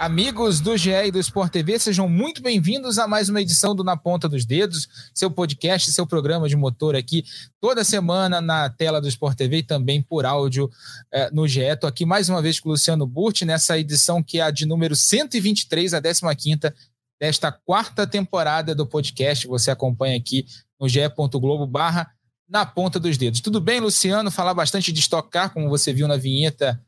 Amigos do GE e do Sport TV, sejam muito bem-vindos a mais uma edição do Na Ponta dos Dedos, seu podcast, seu programa de motor aqui toda semana na tela do Sport TV e também por áudio eh, no GE. Estou aqui mais uma vez com o Luciano Burti nessa edição que é a de número 123, a 15 desta quarta temporada do podcast. Você acompanha aqui no ge.globo barra na ponta dos dedos. Tudo bem, Luciano? Falar bastante de Stock Car, como você viu na vinheta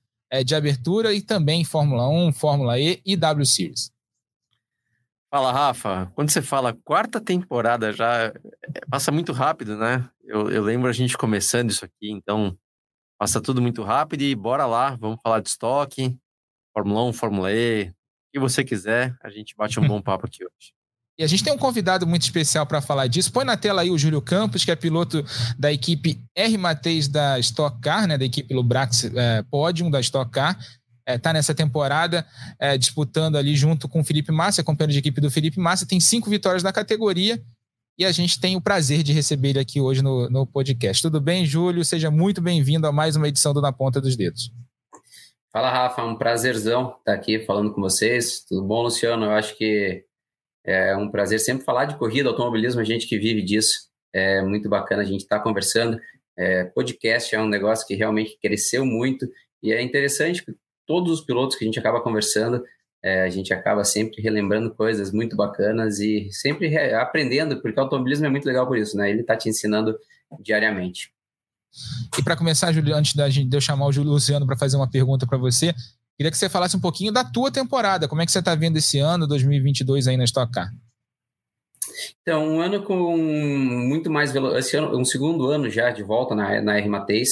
de abertura, e também Fórmula 1, Fórmula E e W Series. Fala, Rafa. Quando você fala quarta temporada já, é, passa muito rápido, né? Eu, eu lembro a gente começando isso aqui, então passa tudo muito rápido e bora lá, vamos falar de estoque, Fórmula 1, Fórmula E, o que você quiser, a gente bate um bom papo aqui hoje. A gente tem um convidado muito especial para falar disso. Põe na tela aí o Júlio Campos, que é piloto da equipe R Mateis da Stock Car, né, da equipe Lubrax é, Podium da Stock Car. Está é, nessa temporada é, disputando ali junto com o Felipe Massa, companheiro de equipe do Felipe Massa. Tem cinco vitórias na categoria e a gente tem o prazer de receber ele aqui hoje no, no podcast. Tudo bem, Júlio? Seja muito bem-vindo a mais uma edição do Na Ponta dos Dedos. Fala, Rafa. É um prazerzão estar aqui falando com vocês. Tudo bom, Luciano? Eu acho que é um prazer sempre falar de corrida, automobilismo, a gente que vive disso. É muito bacana a gente estar tá conversando. É, podcast é um negócio que realmente cresceu muito e é interessante que todos os pilotos que a gente acaba conversando, é, a gente acaba sempre relembrando coisas muito bacanas e sempre aprendendo, porque o automobilismo é muito legal por isso, né? Ele está te ensinando diariamente. E para começar, Júlio, antes de eu chamar o Luciano para fazer uma pergunta para você, Queria que você falasse um pouquinho da tua temporada. Como é que você está vendo esse ano, 2022, aí na Stock Car? Então, um ano com muito mais velocidade. Um segundo ano já de volta na, na R Mateis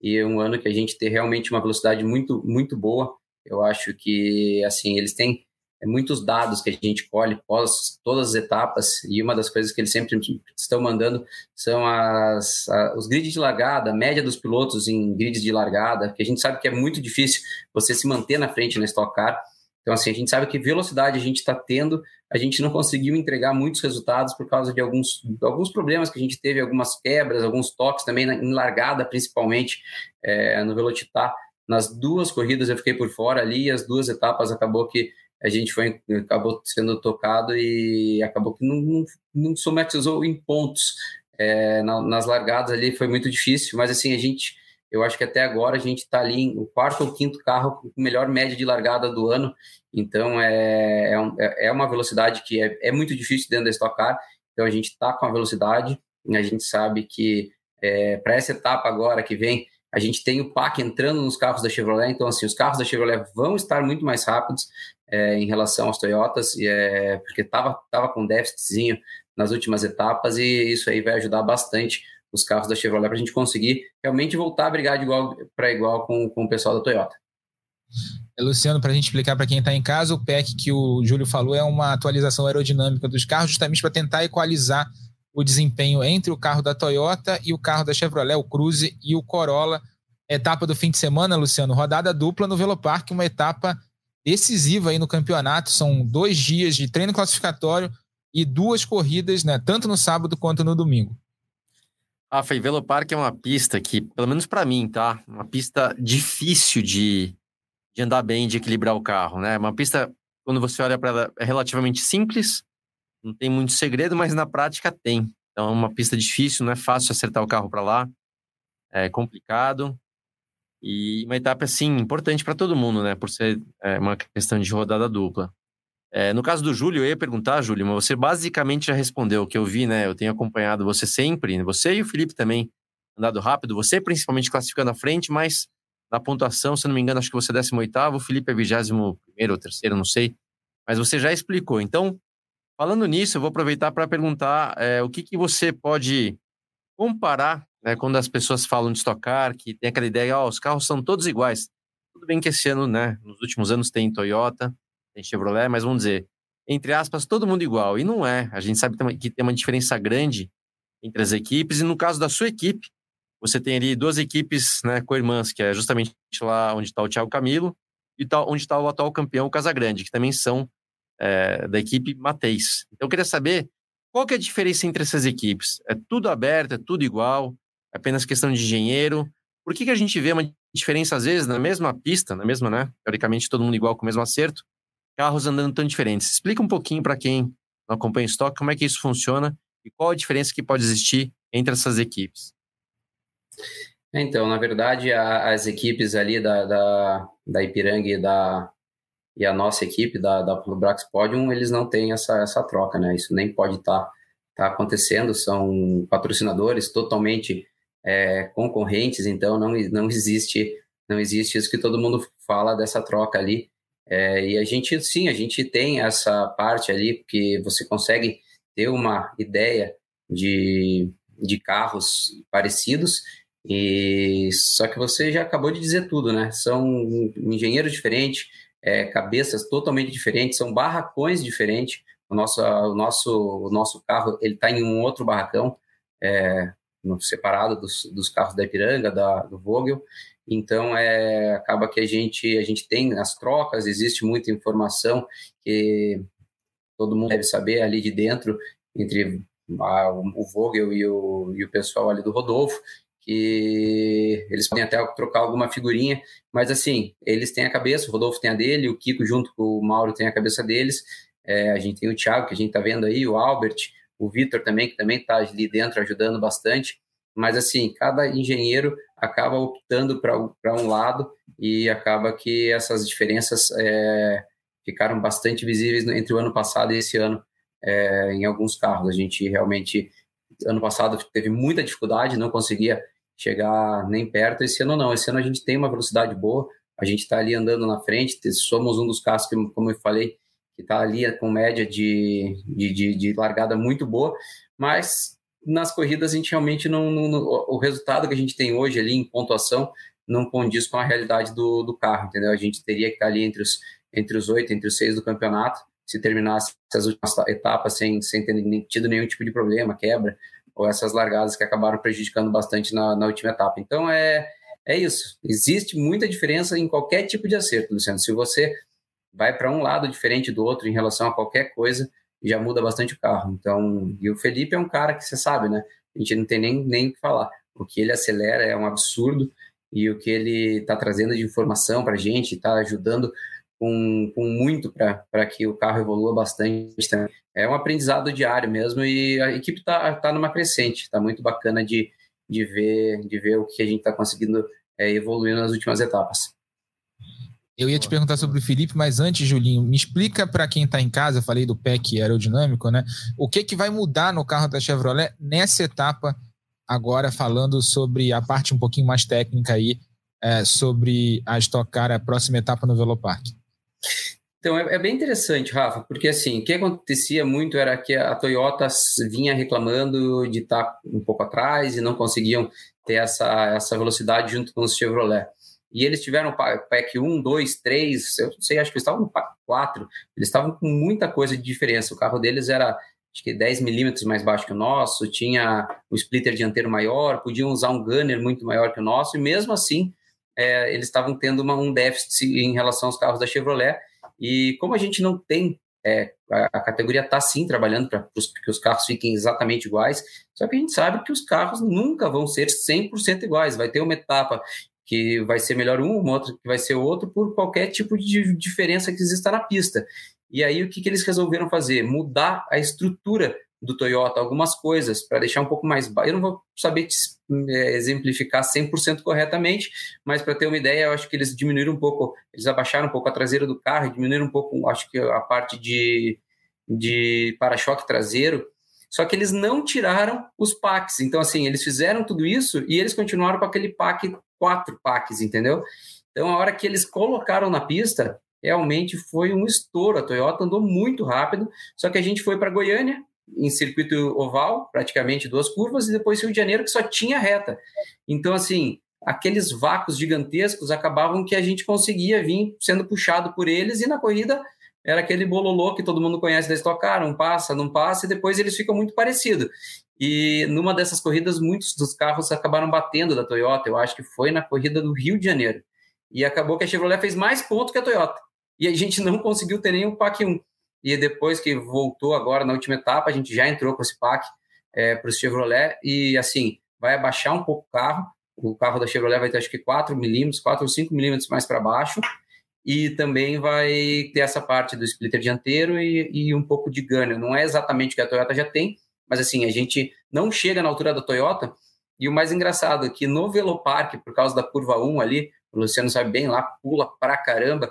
e um ano que a gente tem realmente uma velocidade muito, muito boa. Eu acho que, assim, eles têm muitos dados que a gente colhe pós todas as etapas e uma das coisas que eles sempre estão mandando são as, a, os grids de largada, a média dos pilotos em grids de largada, que a gente sabe que é muito difícil você se manter na frente na Stock Car. Então, assim, a gente sabe que velocidade a gente está tendo, a gente não conseguiu entregar muitos resultados por causa de alguns, alguns problemas que a gente teve, algumas quebras, alguns toques também na, em largada, principalmente é, no Velocitar. Nas duas corridas eu fiquei por fora ali, e as duas etapas acabou que a gente foi acabou sendo tocado e acabou que não, não, não somatizou em pontos. É, na, nas largadas ali foi muito difícil mas assim a gente eu acho que até agora a gente está ali no quarto ou quinto carro com melhor média de largada do ano. Então é, é, é uma velocidade que é, é muito difícil dentro da Stock Car. Então a gente está com a velocidade a gente sabe que é, para essa etapa agora que vem a gente tem o PAC entrando nos carros da Chevrolet, então assim, os carros da Chevrolet vão estar muito mais rápidos é, em relação aos Toyotas, e, é, porque estava tava com déficitzinho nas últimas etapas, e isso aí vai ajudar bastante os carros da Chevrolet para a gente conseguir realmente voltar a brigar de igual para igual com, com o pessoal da Toyota. É, Luciano, para a gente explicar para quem está em casa, o PEC que o Júlio falou é uma atualização aerodinâmica dos carros, justamente para tentar equalizar o desempenho entre o carro da Toyota e o carro da Chevrolet, o Cruze e o Corolla. Etapa do fim de semana, Luciano, rodada dupla no Velopark, uma etapa decisiva aí no campeonato. São dois dias de treino classificatório e duas corridas, né, tanto no sábado quanto no domingo. Rafa, e Velopark é uma pista que, pelo menos para mim, tá? Uma pista difícil de, de andar bem, de equilibrar o carro, né? Uma pista, quando você olha para ela, é relativamente simples, não tem muito segredo, mas na prática tem. Então é uma pista difícil, não é fácil acertar o carro para lá, é complicado. E uma etapa, assim, importante para todo mundo, né? Por ser é, uma questão de rodada dupla. É, no caso do Júlio, eu ia perguntar, Júlio, mas você basicamente já respondeu o que eu vi, né? Eu tenho acompanhado você sempre, você e o Felipe também, andado rápido. Você principalmente classificando à frente, mas na pontuação, se não me engano, acho que você é 18 o Felipe é 21 ou terceiro, não sei. Mas você já explicou. Então, falando nisso, eu vou aproveitar para perguntar é, o que, que você pode comparar né, quando as pessoas falam de estocar, que tem aquela ideia, ó, os carros são todos iguais. Tudo bem que esse ano, né, nos últimos anos tem Toyota, tem Chevrolet, mas vamos dizer, entre aspas, todo mundo igual. E não é. A gente sabe que tem uma diferença grande entre as equipes, e no caso da sua equipe, você tem ali duas equipes né, co-irmãs, que é justamente lá onde está o Thiago Camilo e tá, onde está o atual campeão, o Casagrande, que também são é, da equipe Mateis. Então, eu queria saber qual que é a diferença entre essas equipes? É tudo aberto, é tudo igual? É apenas questão de engenheiro? Por que, que a gente vê uma diferença, às vezes, na mesma pista, na mesma, né? Teoricamente, todo mundo igual com o mesmo acerto, carros andando tão diferentes. Explica um pouquinho para quem não acompanha o estoque como é que isso funciona e qual a diferença que pode existir entre essas equipes. Então, na verdade, a, as equipes ali da, da, da Ipiranga e da, e a nossa equipe da, da Brax Podium, eles não têm essa, essa troca, né? Isso nem pode estar tá, tá acontecendo, são patrocinadores totalmente é, concorrentes, então não, não existe não existe isso que todo mundo fala dessa troca ali. É, e a gente, sim, a gente tem essa parte ali, porque você consegue ter uma ideia de, de carros parecidos, e só que você já acabou de dizer tudo, né? São engenheiros diferentes, é, cabeças totalmente diferentes, são barracões diferentes. O nosso, o nosso, o nosso carro ele está em um outro barracão, é, separado dos, dos carros da Ipiranga, da, do Vogel. Então, é, acaba que a gente, a gente tem as trocas, existe muita informação que todo mundo deve saber ali de dentro, entre a, o Vogel e o, e o pessoal ali do Rodolfo, que eles podem até trocar alguma figurinha, mas assim, eles têm a cabeça, o Rodolfo tem a dele, o Kiko junto com o Mauro tem a cabeça deles, é, a gente tem o Thiago, que a gente está vendo aí, o Albert, o Vitor também, que também está ali dentro ajudando bastante, mas assim, cada engenheiro acaba optando para um lado e acaba que essas diferenças é, ficaram bastante visíveis entre o ano passado e esse ano é, em alguns carros. A gente realmente, ano passado, teve muita dificuldade, não conseguia chegar nem perto. Esse ano não, esse ano a gente tem uma velocidade boa, a gente está ali andando na frente, somos um dos carros que, como eu falei, que está ali com média de, de, de, de, largada muito boa, mas nas corridas a gente realmente não, não, o resultado que a gente tem hoje ali em pontuação não condiz com a realidade do, do carro, entendeu? A gente teria que estar ali entre os entre os oito, entre os seis do campeonato, se terminasse essas últimas etapas sem, sem ter tido nenhum tipo de problema, quebra, ou essas largadas que acabaram prejudicando bastante na, na última etapa. Então é, é isso. Existe muita diferença em qualquer tipo de acerto, Luciano. Se você vai para um lado diferente do outro em relação a qualquer coisa, já muda bastante o carro. Então, e o Felipe é um cara que você sabe, né? A gente não tem nem nem o que falar. O que ele acelera é um absurdo e o que ele está trazendo de informação para a gente, está ajudando com, com muito para que o carro evolua bastante. Também. É um aprendizado diário mesmo e a equipe está tá numa crescente, está muito bacana de, de, ver, de ver o que a gente está conseguindo é, evoluir nas últimas etapas. Eu ia te perguntar sobre o Felipe, mas antes, Julinho, me explica para quem está em casa, eu falei do PEC aerodinâmico, né? O que, que vai mudar no carro da Chevrolet nessa etapa, agora falando sobre a parte um pouquinho mais técnica aí, é, sobre a Stock Car, a próxima etapa no Velopark? Então, é, é, bem interessante, Rafa, porque assim, o que acontecia muito era que a Toyota vinha reclamando de estar tá um pouco atrás e não conseguiam ter essa, essa velocidade junto com os Chevrolet. E eles tiveram pack 1, 2, 3, eu não sei, acho que eles estavam no pack 4, eles estavam com muita coisa de diferença. O carro deles era acho que 10 milímetros mais baixo que o nosso, tinha um splitter dianteiro maior, podiam usar um gunner muito maior que o nosso, e mesmo assim é, eles estavam tendo uma, um déficit em relação aos carros da Chevrolet. E como a gente não tem, é, a, a, categoria está sim trabalhando para que os carros fiquem exatamente iguais, só que a gente sabe que os carros nunca vão ser 100% iguais. Vai ter uma etapa que vai ser melhor um, uma outra que vai ser outro, por qualquer tipo de diferença que exista na pista. E aí o que, que eles resolveram fazer? Mudar a estrutura do Toyota, algumas coisas para deixar um pouco mais baixo. Eu não vou saber te, é, exemplificar 100% corretamente, mas para ter uma ideia, eu acho que eles diminuíram um pouco, eles abaixaram um pouco a traseira do carro, diminuíram um pouco, acho que a parte de, de para-choque traseiro, só que eles não tiraram os packs. Então, assim, eles fizeram tudo isso e eles continuaram com aquele pack, quatro packs, entendeu? Então, a hora que eles colocaram na pista, realmente foi um estouro. A Toyota andou muito rápido, só que a gente foi para Goiânia, em circuito oval, praticamente duas curvas, e depois Rio de Janeiro, que só tinha reta. Então, assim, aqueles vácuos gigantescos acabavam que a gente conseguia vir sendo puxado por eles, e na corrida era aquele bololô que todo mundo conhece da Stock Car, um passa, não passa, e depois eles ficam muito parecidos. E numa dessas corridas, muitos dos carros acabaram batendo da Toyota, eu acho que foi na corrida do Rio de Janeiro. E acabou que a Chevrolet fez mais pontos que a Toyota. E a gente não conseguiu ter o PAC 1. E depois que voltou agora na última etapa, a gente já entrou com esse PAC é, para o Chevrolet. E assim, vai abaixar um pouco o carro. O carro da Chevrolet vai ter acho que 4 milímetros, 4 ou 5 milímetros mais para baixo e também vai ter essa parte do splitter dianteiro e, e, um pouco de ganho. Não é exatamente o que a Toyota já tem, mas assim, a gente não chega na altura da Toyota. E o mais engraçado é que no Velopark, por causa da curva 1 ali, o Luciano sabe bem, lá pula pra caramba,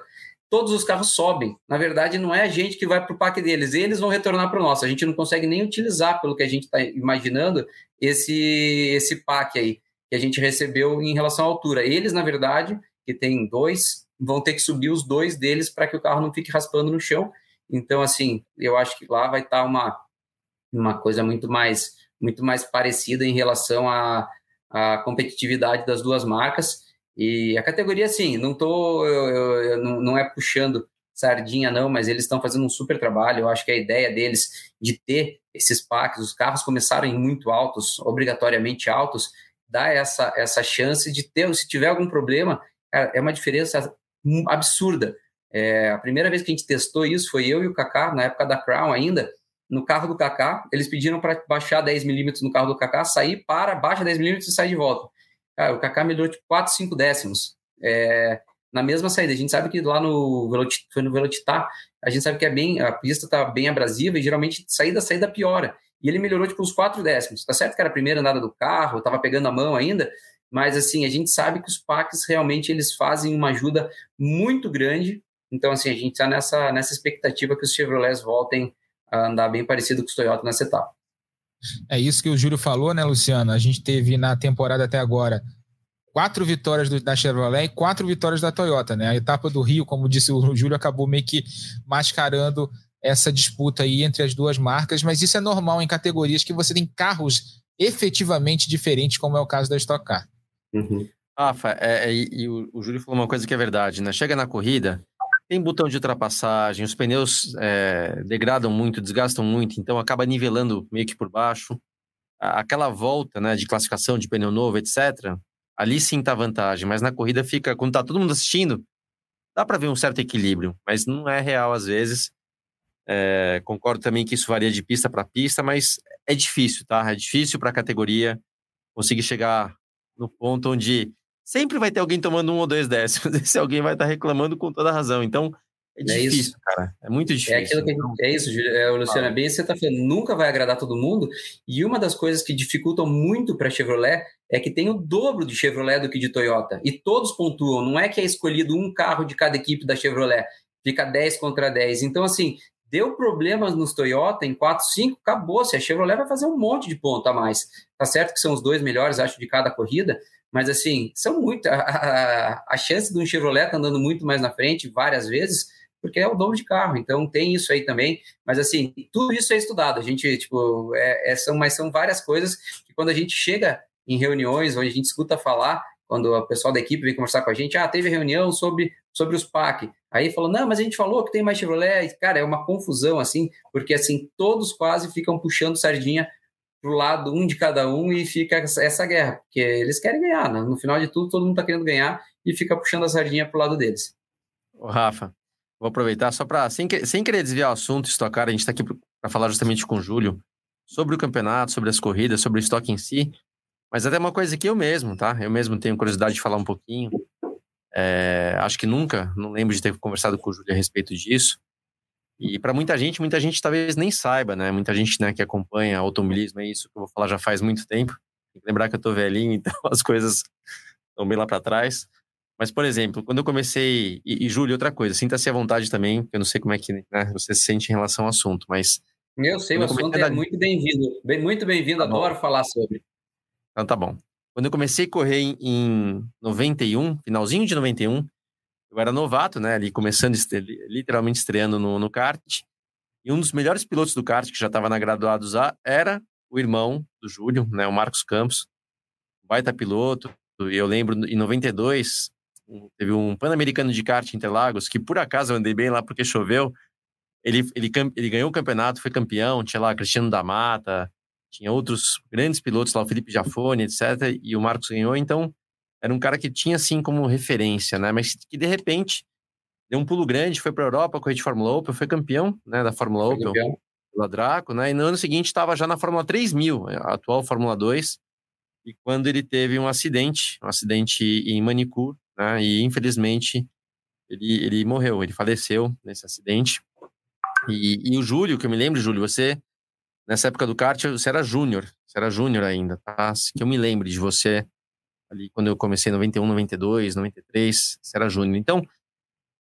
todos os carros sobem. Na verdade, não é a gente que vai para o parque deles, eles vão retornar para o nosso. A gente não consegue nem utilizar, pelo que a gente está imaginando, esse, esse PAC aí que a gente recebeu em relação à altura. Eles, na verdade, que tem dois, vão ter que subir os dois deles para que o carro não fique raspando no chão. Então, assim, eu acho que lá vai estar tá uma, uma coisa muito mais, muito mais parecida em relação à, à competitividade das duas marcas. E a categoria, assim, não tô, eu, eu, eu, não, não é puxando sardinha, não, mas eles estão fazendo um super trabalho. Eu acho que a ideia deles de ter esses packs, os carros começarem muito altos, obrigatoriamente altos, dá essa, essa chance de ter, se tiver algum problema, é uma diferença absurda. É, a primeira vez que a gente testou isso foi eu e o Kaká, na época da Crown ainda, no carro do Kaká, eles pediram para baixar 10 milímetros no carro do Kaká, sair para, baixa 10 milímetros e sair de volta. Cara, o Kaká melhorou tipo 4, 5 décimos. É, na mesma saída. A gente sabe que lá no no Velocitar, a gente sabe que é bem, a pista está bem abrasiva e geralmente saída, saída piora. E ele melhorou tipo uns 4 décimos. Tá certo que era a primeira andada do carro, estava pegando a mão ainda, mas assim, a gente sabe que os PACs realmente eles fazem uma ajuda muito grande. Então, assim, a gente está nessa, nessa expectativa que os Chevrolets voltem a andar bem parecido com os Toyota nessa etapa. É isso que o Júlio falou, né, Luciano? A gente teve na temporada até agora quatro vitórias do, da Chevrolet e quatro vitórias da Toyota, né? A etapa do Rio, como disse o Júlio, acabou meio que mascarando essa disputa aí entre as duas marcas, mas isso é normal em categorias que você tem carros efetivamente diferentes, como é o caso da Stock Car. Uhum. Rafa, é, é, e, o, o Júlio falou uma coisa que é verdade, né? Chega na corrida, tem botão de ultrapassagem, os pneus é, degradam muito, desgastam muito, então acaba nivelando meio que por baixo. Aquela volta né, de classificação de pneu novo, etc., ali sim tá vantagem, mas na corrida fica, quando tá todo mundo assistindo, dá para ver um certo equilíbrio, mas não é real às vezes. É, concordo também que isso varia de pista para pista, mas é difícil, tá? É difícil para a categoria conseguir chegar no ponto onde sempre vai ter alguém tomando um ou dois décimos. Esse alguém vai estar reclamando com toda razão. Então, é, é difícil, isso. cara. É muito difícil. É, aquilo que, então é isso, é, Luciano. É bem você está falando, nunca vai agradar todo mundo. E uma das coisas que dificultam muito para Chevrolet é que tem o dobro de Chevrolet do que de Toyota. E todos pontuam. Não é que é escolhido um carro de cada equipe da Chevrolet. Fica 10 contra 10. Então, assim, deu problemas nos Toyota em 4, 5, acabou-se. A Chevrolet vai fazer um monte de ponto a mais. Tá certo que são os dois melhores, acho, de cada corrida, mas assim, são muito. A, a, a chance de um Chevrolet tá andando muito mais na frente, várias vezes, porque é o dono de carro, então tem isso aí também. Mas assim, tudo isso é estudado. A gente, tipo, é, é, são, mas são várias coisas que quando a gente chega em reuniões, onde a gente escuta falar, quando o pessoal da equipe vem conversar com a gente, ah, teve reunião sobre, sobre os PAC. Aí falou, não, mas a gente falou que tem mais Chevrolet. Cara, é uma confusão, assim, porque assim, todos quase ficam puxando sardinha pro lado um de cada um e fica essa guerra, porque eles querem ganhar, né? No final de tudo, todo mundo tá querendo ganhar e fica puxando a sardinha pro lado deles. Ô, Rafa, vou aproveitar só para sem, sem querer desviar o assunto, estocar, a gente está aqui para falar justamente com o Júlio sobre o campeonato, sobre as corridas, sobre o estoque em si. Mas até uma coisa que eu mesmo, tá? Eu mesmo tenho curiosidade de falar um pouquinho. É, acho que nunca, não lembro de ter conversado com o Júlio a respeito disso. E para muita gente, muita gente talvez nem saiba, né? Muita gente né, que acompanha automobilismo, é isso que eu vou falar já faz muito tempo. Tem que lembrar que eu tô velhinho, então as coisas estão bem lá para trás. Mas, por exemplo, quando eu comecei. E, e Júlio, outra coisa, sinta-se à vontade também, eu não sei como é que né, você se sente em relação ao assunto, mas. Eu sei, o assunto é muito bem-vindo. Bem, muito bem-vindo, tá adoro falar sobre. Então tá bom. Quando eu comecei a correr em, em 91, finalzinho de 91, eu era novato, né? Ali começando, literalmente estreando no, no kart. E um dos melhores pilotos do kart, que já estava na Graduados A, era o irmão do Júlio, né? O Marcos Campos. Baita piloto. E eu lembro, em 92, teve um Pan-Americano de kart em Interlagos, que por acaso eu andei bem lá porque choveu. ele, ele, ele ganhou o campeonato, foi campeão, tinha lá Cristiano da Mata, tinha outros grandes pilotos lá, o Felipe Jafone, etc. E o Marcos ganhou, então era um cara que tinha assim como referência, né? Mas que de repente deu um pulo grande, foi para a Europa, correu de Fórmula Opel, foi campeão, né, da Fórmula Opel pela Draco, né? E no ano seguinte estava já na Fórmula 3000, a atual Fórmula 2. E quando ele teve um acidente, um acidente em Manicure, né? E infelizmente ele, ele morreu, ele faleceu nesse acidente. E, e o Júlio, que eu me lembro, Júlio, você, nessa época do kart, você era júnior, você era júnior ainda, tá? Que eu me lembro de você ali quando eu comecei em 91, 92, 93, você era júnior. Então,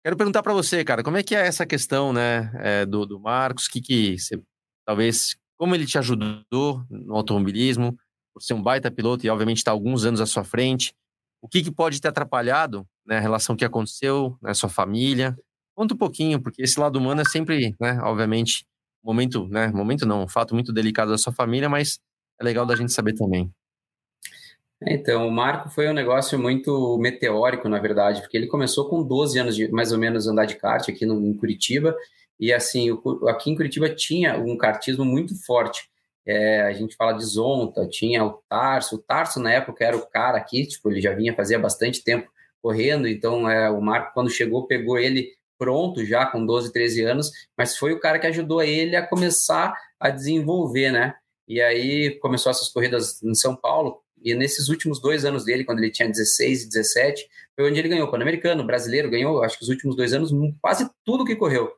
quero perguntar para você, cara, como é que é essa questão, né, é, do, do Marcos, que que você, talvez, como ele te ajudou no automobilismo, por ser um baita piloto e, obviamente, está alguns anos à sua frente, o que, que pode ter atrapalhado, né, a relação que aconteceu, né, sua família, Conta um pouquinho, porque esse lado humano é sempre, né, obviamente, momento, né, momento não, um fato muito delicado da sua família, mas é legal da gente saber também. Então, o Marco foi um negócio muito meteórico, na verdade, porque ele começou com 12 anos de mais ou menos andar de kart aqui no, em Curitiba, e assim, o, aqui em Curitiba tinha um kartismo muito forte. É, a gente fala de Zonta, tinha o Tarso, o Tarso na época era o cara aqui, tipo, ele já vinha fazia bastante tempo correndo, então é, o Marco quando chegou pegou ele pronto já com 12, 13 anos, mas foi o cara que ajudou ele a começar a desenvolver, né? E aí começou essas corridas em São Paulo, e nesses últimos dois anos dele, quando ele tinha 16 e 17, foi onde ele ganhou Pan-Americano, brasileiro, ganhou, acho que os últimos dois anos, quase tudo que correu.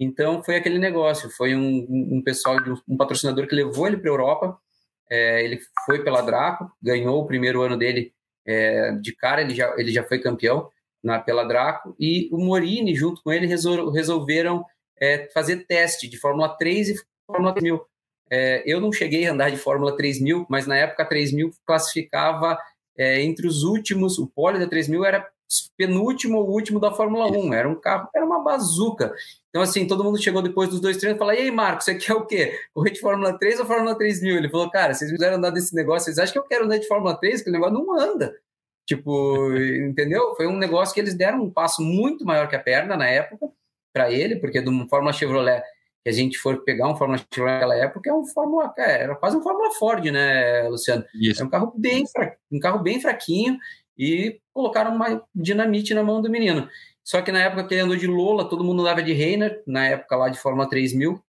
Então foi aquele negócio, foi um, um pessoal, um patrocinador que levou ele para a Europa, é, ele foi pela Draco, ganhou o primeiro ano dele é, de cara, ele já, ele já foi campeão, na, pela Draco, e o Morini, junto com ele, resol, resolveram é, fazer teste de Fórmula 3 e Fórmula 3000. É, eu não cheguei a andar de Fórmula 3000, mas na época a 3000 classificava é, entre os últimos, o pole da 3000 era penúltimo ou último da Fórmula 1, era um carro, era uma bazuca. Então, assim, todo mundo chegou depois dos dois treinos e falou: E aí, Marcos, você quer o quê? Correr de Fórmula 3 ou Fórmula 3000? Ele falou: Cara, vocês me fizeram andar desse negócio, vocês acham que eu quero andar de Fórmula 3? Aquele negócio não anda. Tipo, entendeu? Foi um negócio que eles deram um passo muito maior que a perna na época para ele, porque de uma Fórmula Chevrolet, que a gente for pegar um Fórmula Chevrolet naquela época, é um Fórmula, é, era quase um Fórmula Ford, né, Luciano? Isso. É um carro bem um carro bem fraquinho e colocaram uma dinamite na mão do menino. Só que na época que ele andou de Lola, todo mundo andava de Reiner, na época lá de Fórmula 3000.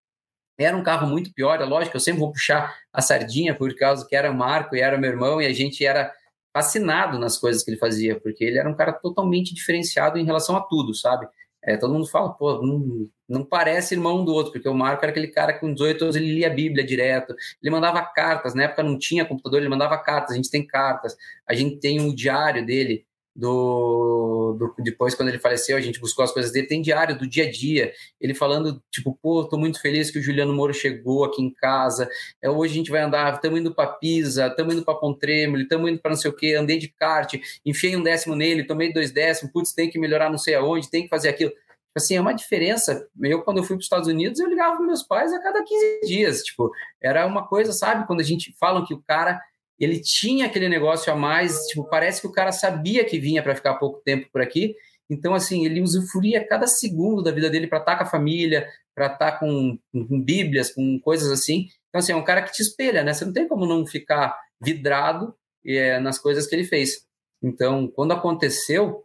Era um carro muito pior, é lógico, eu sempre vou puxar a sardinha por causa que era Marco e era meu irmão e a gente era fascinado nas coisas que ele fazia, porque ele era um cara totalmente diferenciado em relação a tudo, sabe? É, todo mundo fala, pô, não, não, parece irmão do outro, porque o Marco era aquele cara que com 18 anos ele lia a Bíblia direto, ele mandava cartas, na época não tinha computador, ele mandava cartas, a gente tem cartas, a gente tem um diário dele, do, do, depois quando ele faleceu a gente buscou as coisas dele. Tem diário do dia a dia ele falando tipo pô tô muito feliz que o Juliano Moro chegou aqui em casa. É, hoje a gente vai andar estamos indo para Pisa estamos indo para Pontremoli estamos indo para não sei o que andei de kart enfiei um décimo nele tomei dois décimos putz tem que melhorar não sei aonde tem que fazer aquilo. Tipo assim é uma diferença. Eu quando eu fui para os Estados Unidos eu ligava para meus pais a cada 15 dias tipo era uma coisa sabe quando a gente fala que o cara ele tinha aquele negócio a mais, tipo, parece que o cara sabia que vinha para ficar pouco tempo por aqui, então, assim, ele usufruía cada segundo da vida dele para estar tá com a família, para estar tá com, com, bíblias, com coisas assim. Então, assim, é um cara que te espelha, né? Você não tem como não ficar vidrado é, nas coisas que ele fez. Então, quando aconteceu,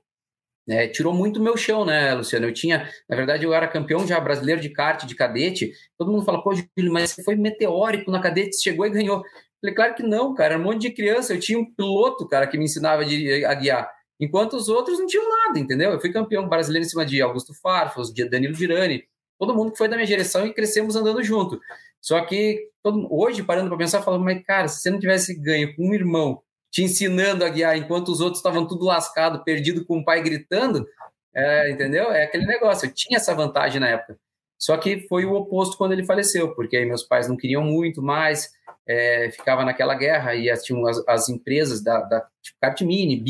é, tirou muito meu chão, né, Luciano? Eu tinha, na verdade, eu era campeão já brasileiro de kart, de cadete. Todo mundo fala, pô, Júlio, mas você foi meteórico na cadete, chegou e ganhou. Falei, claro que não, cara, era um monte de criança. Eu tinha um piloto, cara, que me ensinava a guiar. Enquanto os outros não tinham nada, entendeu? Eu fui campeão brasileiro em cima de Augusto Farfus, de Danilo Girani, todo mundo que foi da minha direção e crescemos andando junto. Só que todo, hoje, parando para pensar, falando, mas cara, se você não tivesse ganho com um irmão te ensinando a guiar enquanto os outros estavam tudo lascado, perdido com o pai gritando, é, entendeu? É aquele negócio. Eu tinha essa vantagem na época. Só que foi o oposto quando ele faleceu, porque aí meus pais não queriam muito mais, é, ficava naquela guerra e tinham as, as empresas da, da tipo Cartmini,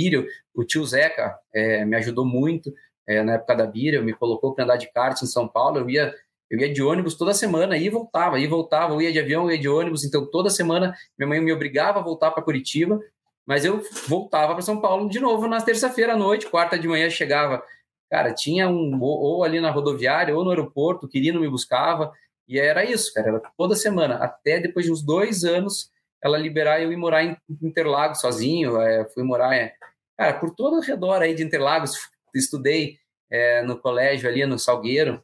o tio Zeca é, me ajudou muito é, na época da Bírio, me colocou para andar de kart em São Paulo, eu ia eu ia de ônibus toda semana, e voltava, e voltava, eu ia de avião, eu ia de ônibus, então toda semana minha mãe me obrigava a voltar para Curitiba, mas eu voltava para São Paulo de novo na terça-feira à noite, quarta de manhã chegava cara, tinha um ou ali na rodoviária ou no aeroporto, o Quirino me buscava, e era isso, cara, era toda semana, até depois de uns dois anos ela liberar eu ir morar em Interlagos sozinho, é, fui morar, é, cara, por todo o redor aí de Interlagos, estudei é, no colégio ali no Salgueiro,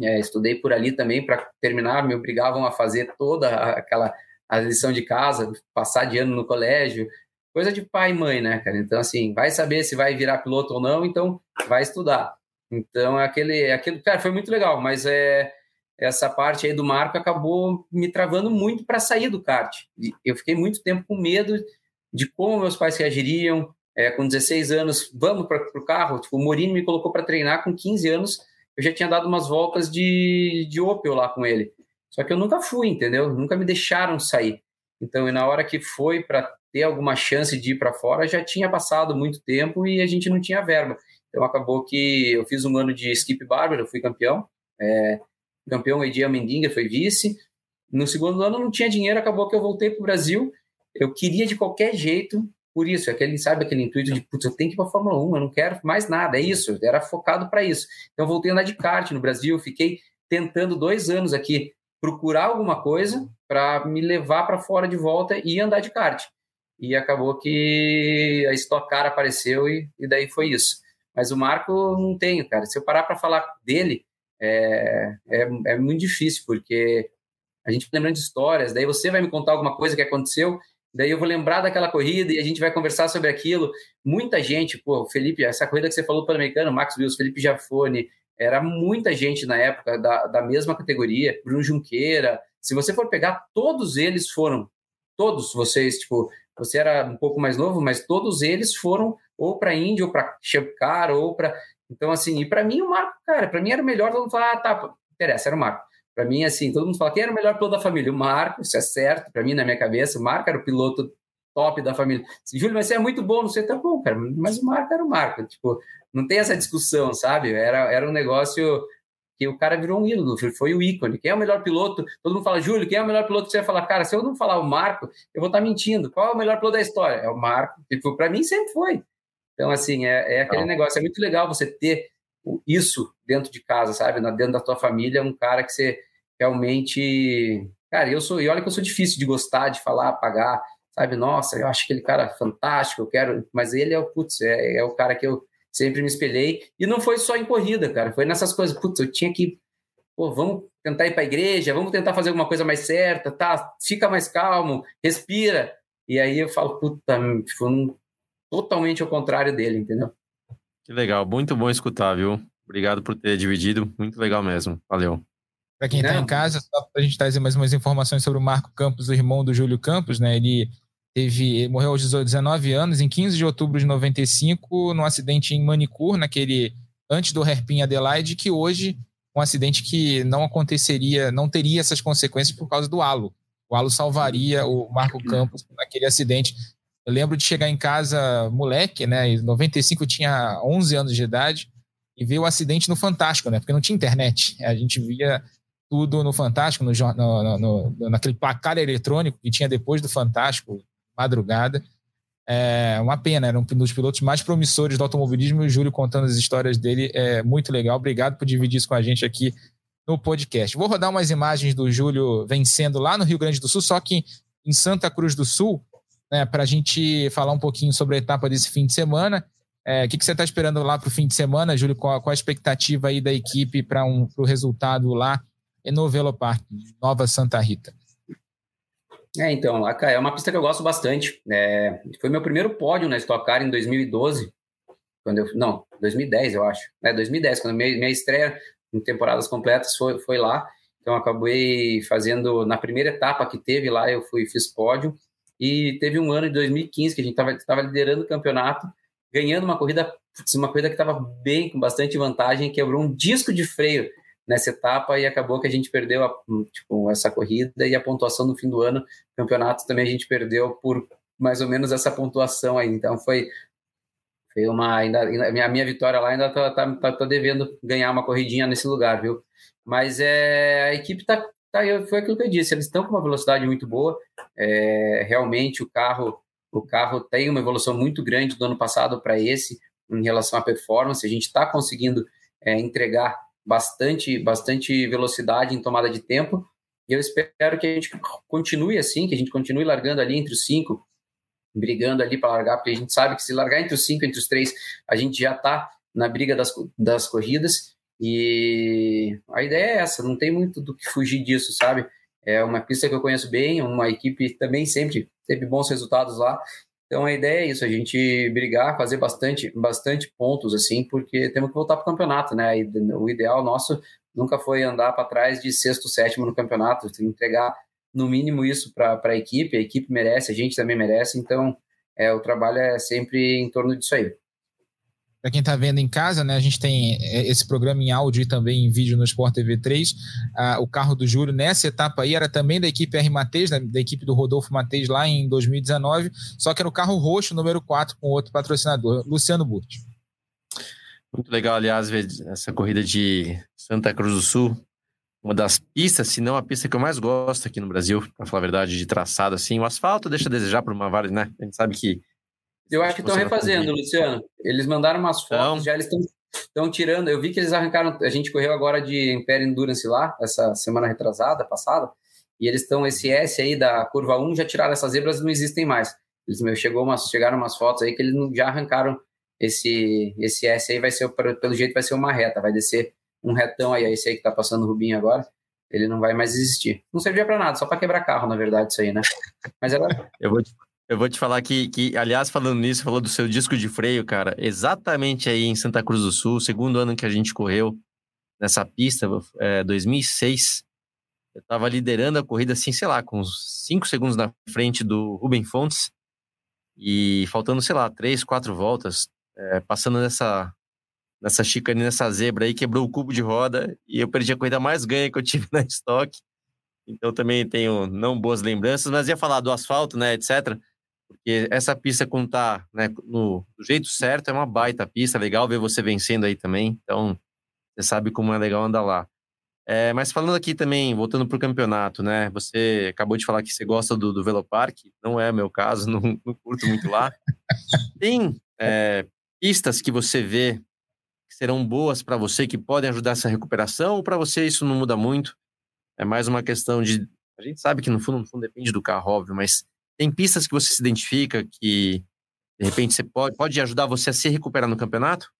é, estudei por ali também para terminar, me obrigavam a fazer toda aquela a lição de casa, passar de ano no colégio, coisa de pai e mãe, né, cara? Então, assim, vai saber se vai virar piloto ou não, então vai estudar. Então, aquele, aquele, cara, foi muito legal, mas é essa parte aí do Marco acabou me travando muito para sair do kart. Eu fiquei muito tempo com medo de como meus pais reagiriam. É, com 16 anos, vamos para o carro. Tipo, o Morini me colocou para treinar com 15 anos. Eu já tinha dado umas voltas de, de Opel lá com ele. Só que eu nunca fui, entendeu? Nunca me deixaram sair. Então, e na hora que foi para ter alguma chance de ir para fora, já tinha passado muito tempo e a gente não tinha verba. Então, acabou que eu fiz um ano de skip barber, eu fui campeão. É, campeão Edia Mendinga foi vice. No segundo ano não tinha dinheiro, acabou que eu voltei para o Brasil. Eu queria de qualquer jeito, por isso, aquele, sabe aquele intuito de, putz, eu tenho que ir para a Fórmula 1, eu não quero mais nada, é isso, era focado para isso. Então, voltei a andar de kart no Brasil, fiquei tentando dois anos aqui procurar alguma coisa para me levar para fora de volta e andar de kart. E acabou que a Stock Car apareceu e, e daí foi isso. Mas o Marco não tenho, cara. Se eu parar para falar dele, é, é, é, muito difícil, porque a gente lembrando de histórias, daí você vai me contar alguma coisa que aconteceu, daí eu vou lembrar daquela corrida e a gente vai conversar sobre aquilo. Muita gente, pô, Felipe, essa corrida que você falou para o americano, Max Wills, Felipe Jafone, era muita gente na época da, da mesma categoria, Bruno Junqueira. Se você for pegar, todos eles foram, todos vocês, tipo, você era um pouco mais novo, mas todos eles foram ou para Índia, ou para Chepcar, ou para. Então, assim, e para mim o Marco, cara, para mim era o melhor, todo mundo fala, ah, tá, interessa, era o Marco. Para mim, assim, todo mundo fala, quem era o melhor piloto da família? O Marco, isso é certo, para mim, na minha cabeça, o Marco era o piloto top da família. Júlio, mas você é muito bom, não sei, tá bom, cara, mas o Marco era o Marco, tipo, não tem essa discussão, sabe? Era, era um negócio que o cara virou um ídolo, foi o ícone. Quem é o melhor piloto? Todo mundo fala, Júlio, quem é o melhor piloto? Você vai falar, cara, se eu não falar o Marco, eu vou estar mentindo. Qual é o melhor piloto da história? É o Marco. Tipo, para mim sempre foi. Então, assim, é, é aquele não. negócio. É muito legal você ter isso dentro de casa, sabe? Dentro da tua família, um cara que você realmente. Cara, eu sou. E olha que eu sou difícil de gostar, de falar, pagar, sabe? Nossa, eu acho aquele cara fantástico, eu quero. Mas ele é o, putz, é, é o cara que eu sempre me espelhei. E não foi só em corrida, cara, foi nessas coisas. Putz, eu tinha que. Pô, vamos tentar ir para a igreja, vamos tentar fazer alguma coisa mais certa, tá? Fica mais calmo, respira. E aí eu falo, puta, tipo, um, totalmente ao contrário dele, entendeu? Que legal, muito bom escutar, viu? Obrigado por ter dividido, muito legal mesmo. Valeu. Para quem está em casa, só para a gente trazer mais umas informações sobre o Marco Campos, o irmão do Júlio Campos, né? Ele teve morreu aos 19 anos, em 15 de outubro de 95, num acidente em Manicur, naquele antes do Hairpin Adelaide, que hoje um acidente que não aconteceria, não teria essas consequências por causa do halo. O halo salvaria o Marco Campos naquele acidente. Eu lembro de chegar em casa moleque, né? Em 95 eu tinha 11 anos de idade e ver o acidente no Fantástico, né? Porque não tinha internet. A gente via tudo no Fantástico, no, no, no, naquele placar eletrônico que tinha depois do Fantástico, madrugada. É uma pena, era um dos pilotos mais promissores do automobilismo e o Júlio contando as histórias dele é muito legal. Obrigado por dividir isso com a gente aqui no podcast. Vou rodar umas imagens do Júlio vencendo lá no Rio Grande do Sul, só que em Santa Cruz do Sul, né, para a gente falar um pouquinho sobre a etapa desse fim de semana. É, o que, que você está esperando lá para o fim de semana, Júlio? Qual, qual a expectativa aí da equipe para um, o resultado lá no Velo Park, Nova Santa Rita? É, então, é uma pista que eu gosto bastante. É, foi meu primeiro pódio na Stock Car em 2012, quando eu, não, 2010 eu acho, é 2010 quando minha, minha estreia em temporadas completas foi, foi lá. Então acabei fazendo na primeira etapa que teve lá eu fui fiz pódio e teve um ano de 2015 que a gente estava liderando o campeonato, ganhando uma corrida, uma corrida que estava bem com bastante vantagem, quebrou um disco de freio nessa etapa e acabou que a gente perdeu a, tipo, essa corrida e a pontuação no fim do ano, campeonato também a gente perdeu por mais ou menos essa pontuação aí. Então foi foi uma ainda a minha, minha vitória lá ainda tá, tá, tá, tá, devendo ganhar uma corridinha nesse lugar, viu? Mas é a equipe tá, tá foi aquilo que eu disse, eles estão com uma velocidade muito boa. É, realmente o carro o carro tem uma evolução muito grande do ano passado para esse em relação à performance. A gente está conseguindo é, entregar bastante, bastante velocidade em tomada de tempo. E eu espero que a gente continue assim, que a gente continue largando ali entre os cinco, brigando ali para largar, porque a gente sabe que se largar entre os cinco, entre os três, a gente já está na briga das, das corridas. E a ideia é essa, não tem muito do que fugir disso, sabe? É uma pista que eu conheço bem, uma equipe também sempre teve bons resultados lá. Então a ideia é isso, a gente brigar, fazer bastante, bastante pontos assim, porque temos que voltar para o campeonato, né? O ideal nosso nunca foi andar para trás de sexto, sétimo no campeonato, entregar no mínimo isso para a equipe, a equipe merece, a gente também merece, então é, o trabalho é sempre em torno disso aí. Para quem está vendo em casa, né, a gente tem é, esse programa em áudio e também em vídeo no Sport TV 3. Ah, o carro do Júlio nessa etapa aí era também da equipe R Mateus, da, da, equipe do Rodolfo Mateus lá em 2019, só que era o carro roxo, número 4, com outro patrocinador, Luciano Burti. Muito legal, aliás, ver essa corrida de Santa Cruz do Sul. Uma das pistas, se não a pista que eu mais gosto aqui no Brasil, para falar a verdade, de traçado assim. O asfalto deixa a desejar por uma várias, né? A gente sabe que eu acho que estão refazendo, Luciano. Eles mandaram umas fotos, então... já eles estão tirando. Eu vi que eles arrancaram. A gente correu agora de Império Endurance lá, essa semana retrasada, passada, e eles estão. Esse S aí da curva 1 já tiraram essas zebras, não existem mais. Eles meu, chegou umas, chegaram umas fotos aí que eles já arrancaram esse, esse S aí, vai ser, pelo jeito, vai ser uma reta, vai descer um retão aí, esse aí que tá passando o Rubinho agora ele não vai mais existir. Não servia para nada, só para quebrar carro, na verdade, isso aí, né? Mas era. eu vou te, eu vou te falar que, que, aliás, falando nisso, falou do seu disco de freio, cara, exatamente aí em Santa Cruz do Sul, segundo ano que a gente correu nessa pista, é, 2006, eu tava liderando a corrida, assim, sei lá, com uns 5 segundos na frente do Ruben Fontes, e faltando, sei lá, três, quatro voltas, é, passando nessa, nessa chicane, nessa zebra aí, quebrou o cubo de roda, e eu perdi a corrida mais ganha que eu tive na estoque, então também tenho não boas lembranças, mas ia falar do asfalto, né, etc., porque essa pista, quando tá né, no, do jeito certo, é uma baita pista, legal ver você vencendo aí também. Então, você sabe como é legal andar lá. É, mas falando aqui também, voltando para o campeonato, né? Você acabou de falar que você gosta do, do Velopark, não é meu caso, não, não curto muito lá. Tem é, pistas que você vê que serão boas para você, que podem ajudar essa recuperação, ou para você isso não muda muito? É mais uma questão de. A gente sabe que no fundo, no fundo depende do carro, óbvio, mas tem pistas que você se identifica que, de repente, você pode, pode ajudar você a se recuperar no campeonato?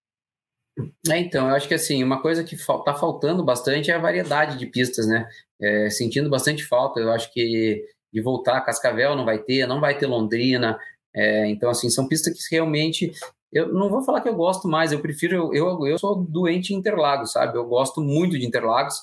É, então, eu acho que assim, uma coisa que está faltando bastante é a variedade de pistas, né? É, sentindo bastante falta, eu acho que de voltar, Cascavel não vai ter, não vai ter Londrina, é, então assim, são pistas que realmente, eu não vou falar que eu gosto mais, eu prefiro, eu, eu, eu sou doente em Interlagos, sabe? Eu gosto muito de Interlagos,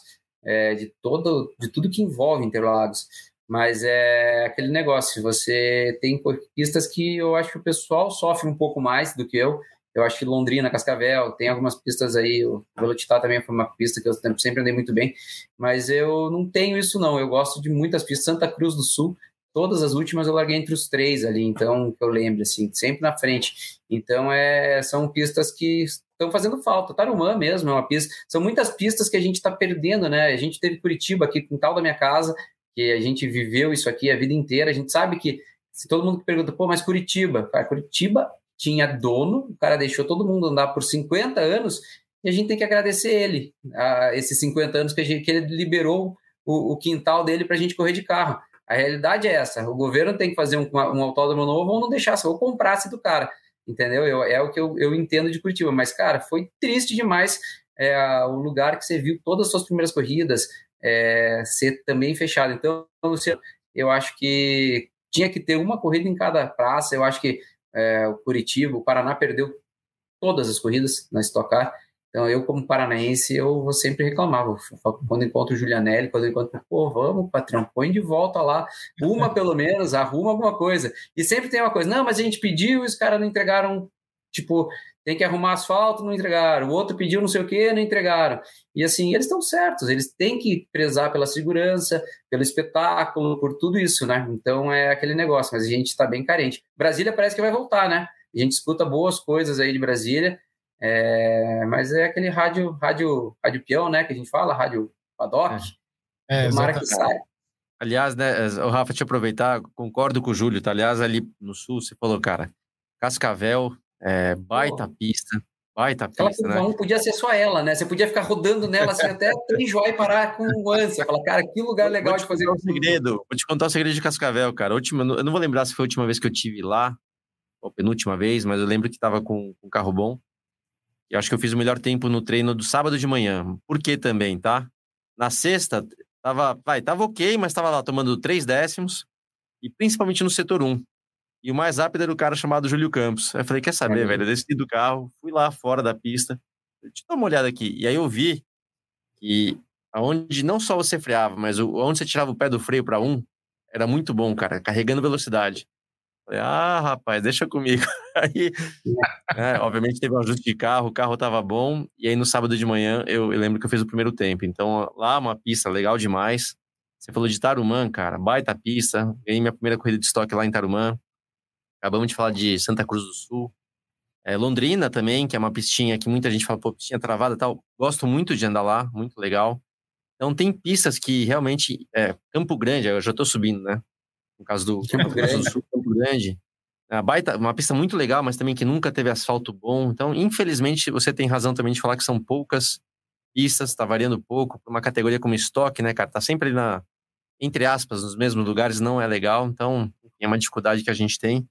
é, de, todo, de tudo que envolve Interlagos, mas é aquele negócio, você tem pistas que eu acho que o pessoal sofre um pouco mais do que eu. Eu acho que Londrina, Cascavel, tem algumas pistas aí, o Velocitar também foi uma pista que eu sempre andei muito bem, mas eu não tenho isso não, eu gosto de muitas pistas. Santa Cruz do Sul, todas as últimas eu larguei entre os três ali, então, que eu lembro, assim, sempre na frente. Então, é, são pistas que estão fazendo falta. Tarumã mesmo é uma pista. São muitas pistas que a gente está perdendo, né? A gente teve Curitiba aqui, quintal da minha casa, que a gente viveu isso aqui a vida inteira, a gente sabe que se todo mundo pergunta, pô, mas Curitiba, cara, Curitiba tinha dono, o cara deixou todo mundo andar por 50 anos e a gente tem que agradecer ele, a esses 50 anos que, gente, que ele liberou o, o quintal dele para a gente correr de carro. A realidade é essa: o governo tem que fazer um, um autódromo novo ou não deixasse, ou comprasse do cara, entendeu? Eu, é o que eu, eu entendo de Curitiba. Mas, cara, foi triste demais é, o lugar que você viu todas as suas primeiras corridas, é, ser também fechado. Então, Luciano, eu acho que tinha que ter uma corrida em cada praça. Eu acho que é, o Curitiba, o Paraná perdeu todas as corridas na Stock Car. Então, eu, como paranaense, eu vou sempre reclamar. Quando encontro o Julianelli, quando encontro, pô, vamos, patrão, põe de volta lá, uma pelo menos, arruma alguma coisa. E sempre tem uma coisa, não, mas a gente pediu e os caras não entregaram Tipo, tem que arrumar asfalto, não entregaram. O outro pediu não sei o que, não entregaram. E assim, eles estão certos, eles têm que prezar pela segurança, pelo espetáculo, por tudo isso, né? Então é aquele negócio, mas a gente está bem carente. Brasília parece que vai voltar, né? A gente escuta boas coisas aí de Brasília, é... mas é aquele rádio, rádio, rádio peão, né? Que a gente fala, rádio paddock. É, é Tomara que saia. Aliás, né, o Rafa, te aproveitar, concordo com o Júlio, tá? Aliás, ali no sul, você falou, cara, Cascavel, É, baita Pô. pista. Baita pista, né? podia ser só ela, né? Você podia ficar rodando nela assim, até enjoar e parar com ânsia. Falar, cara, que lugar legal de fazer. Um segredo, vou te contar o segredo de Cascavel, cara. Última, eu não vou lembrar se foi a última vez que eu tive lá, ou penúltima vez, mas eu lembro que tava com um carro bom. Eu acho que eu fiz o melhor tempo no treino do sábado de manhã. Por quê também, tá? Na sexta, tava, vai, tava ok, mas tava lá tomando três décimos, e principalmente no setor 1. E o mais rápido era o cara chamado Júlio Campos. Aí eu falei, quer saber, é velho? Eu desci do carro, fui lá fora da pista. Deixa eu dar uma olhada aqui. E aí eu vi que aonde não só você freava, mas onde você tirava o pé do freio para um, era muito bom, cara, carregando velocidade. Falei, ah, rapaz, deixa comigo. Aí, é, obviamente, teve um ajuste de carro, o carro tava bom. E aí, no sábado de manhã, eu, eu, lembro que eu fiz o primeiro tempo. Então, lá, uma pista legal demais. Você falou de Tarumã, cara, baita pista. Ganhei minha primeira corrida de estoque lá em Tarumã. Acabamos de falar de Santa Cruz do Sul. É, Londrina também, que é uma pistinha que muita gente fala, pô, pistinha travada e tal. Gosto muito de andar lá, muito legal. Então tem pistas que realmente. É, Campo Grande, eu já estou subindo, né? No caso do Campo Grande. do Sul, Campo Grande. É baita, uma pista muito legal, mas também que nunca teve asfalto bom. Então, infelizmente, você tem razão também de falar que são poucas pistas, está variando pouco. Para uma categoria como estoque, né, cara? Tá sempre na, entre aspas, nos mesmos lugares, não é legal. Então, é uma dificuldade que a gente tem.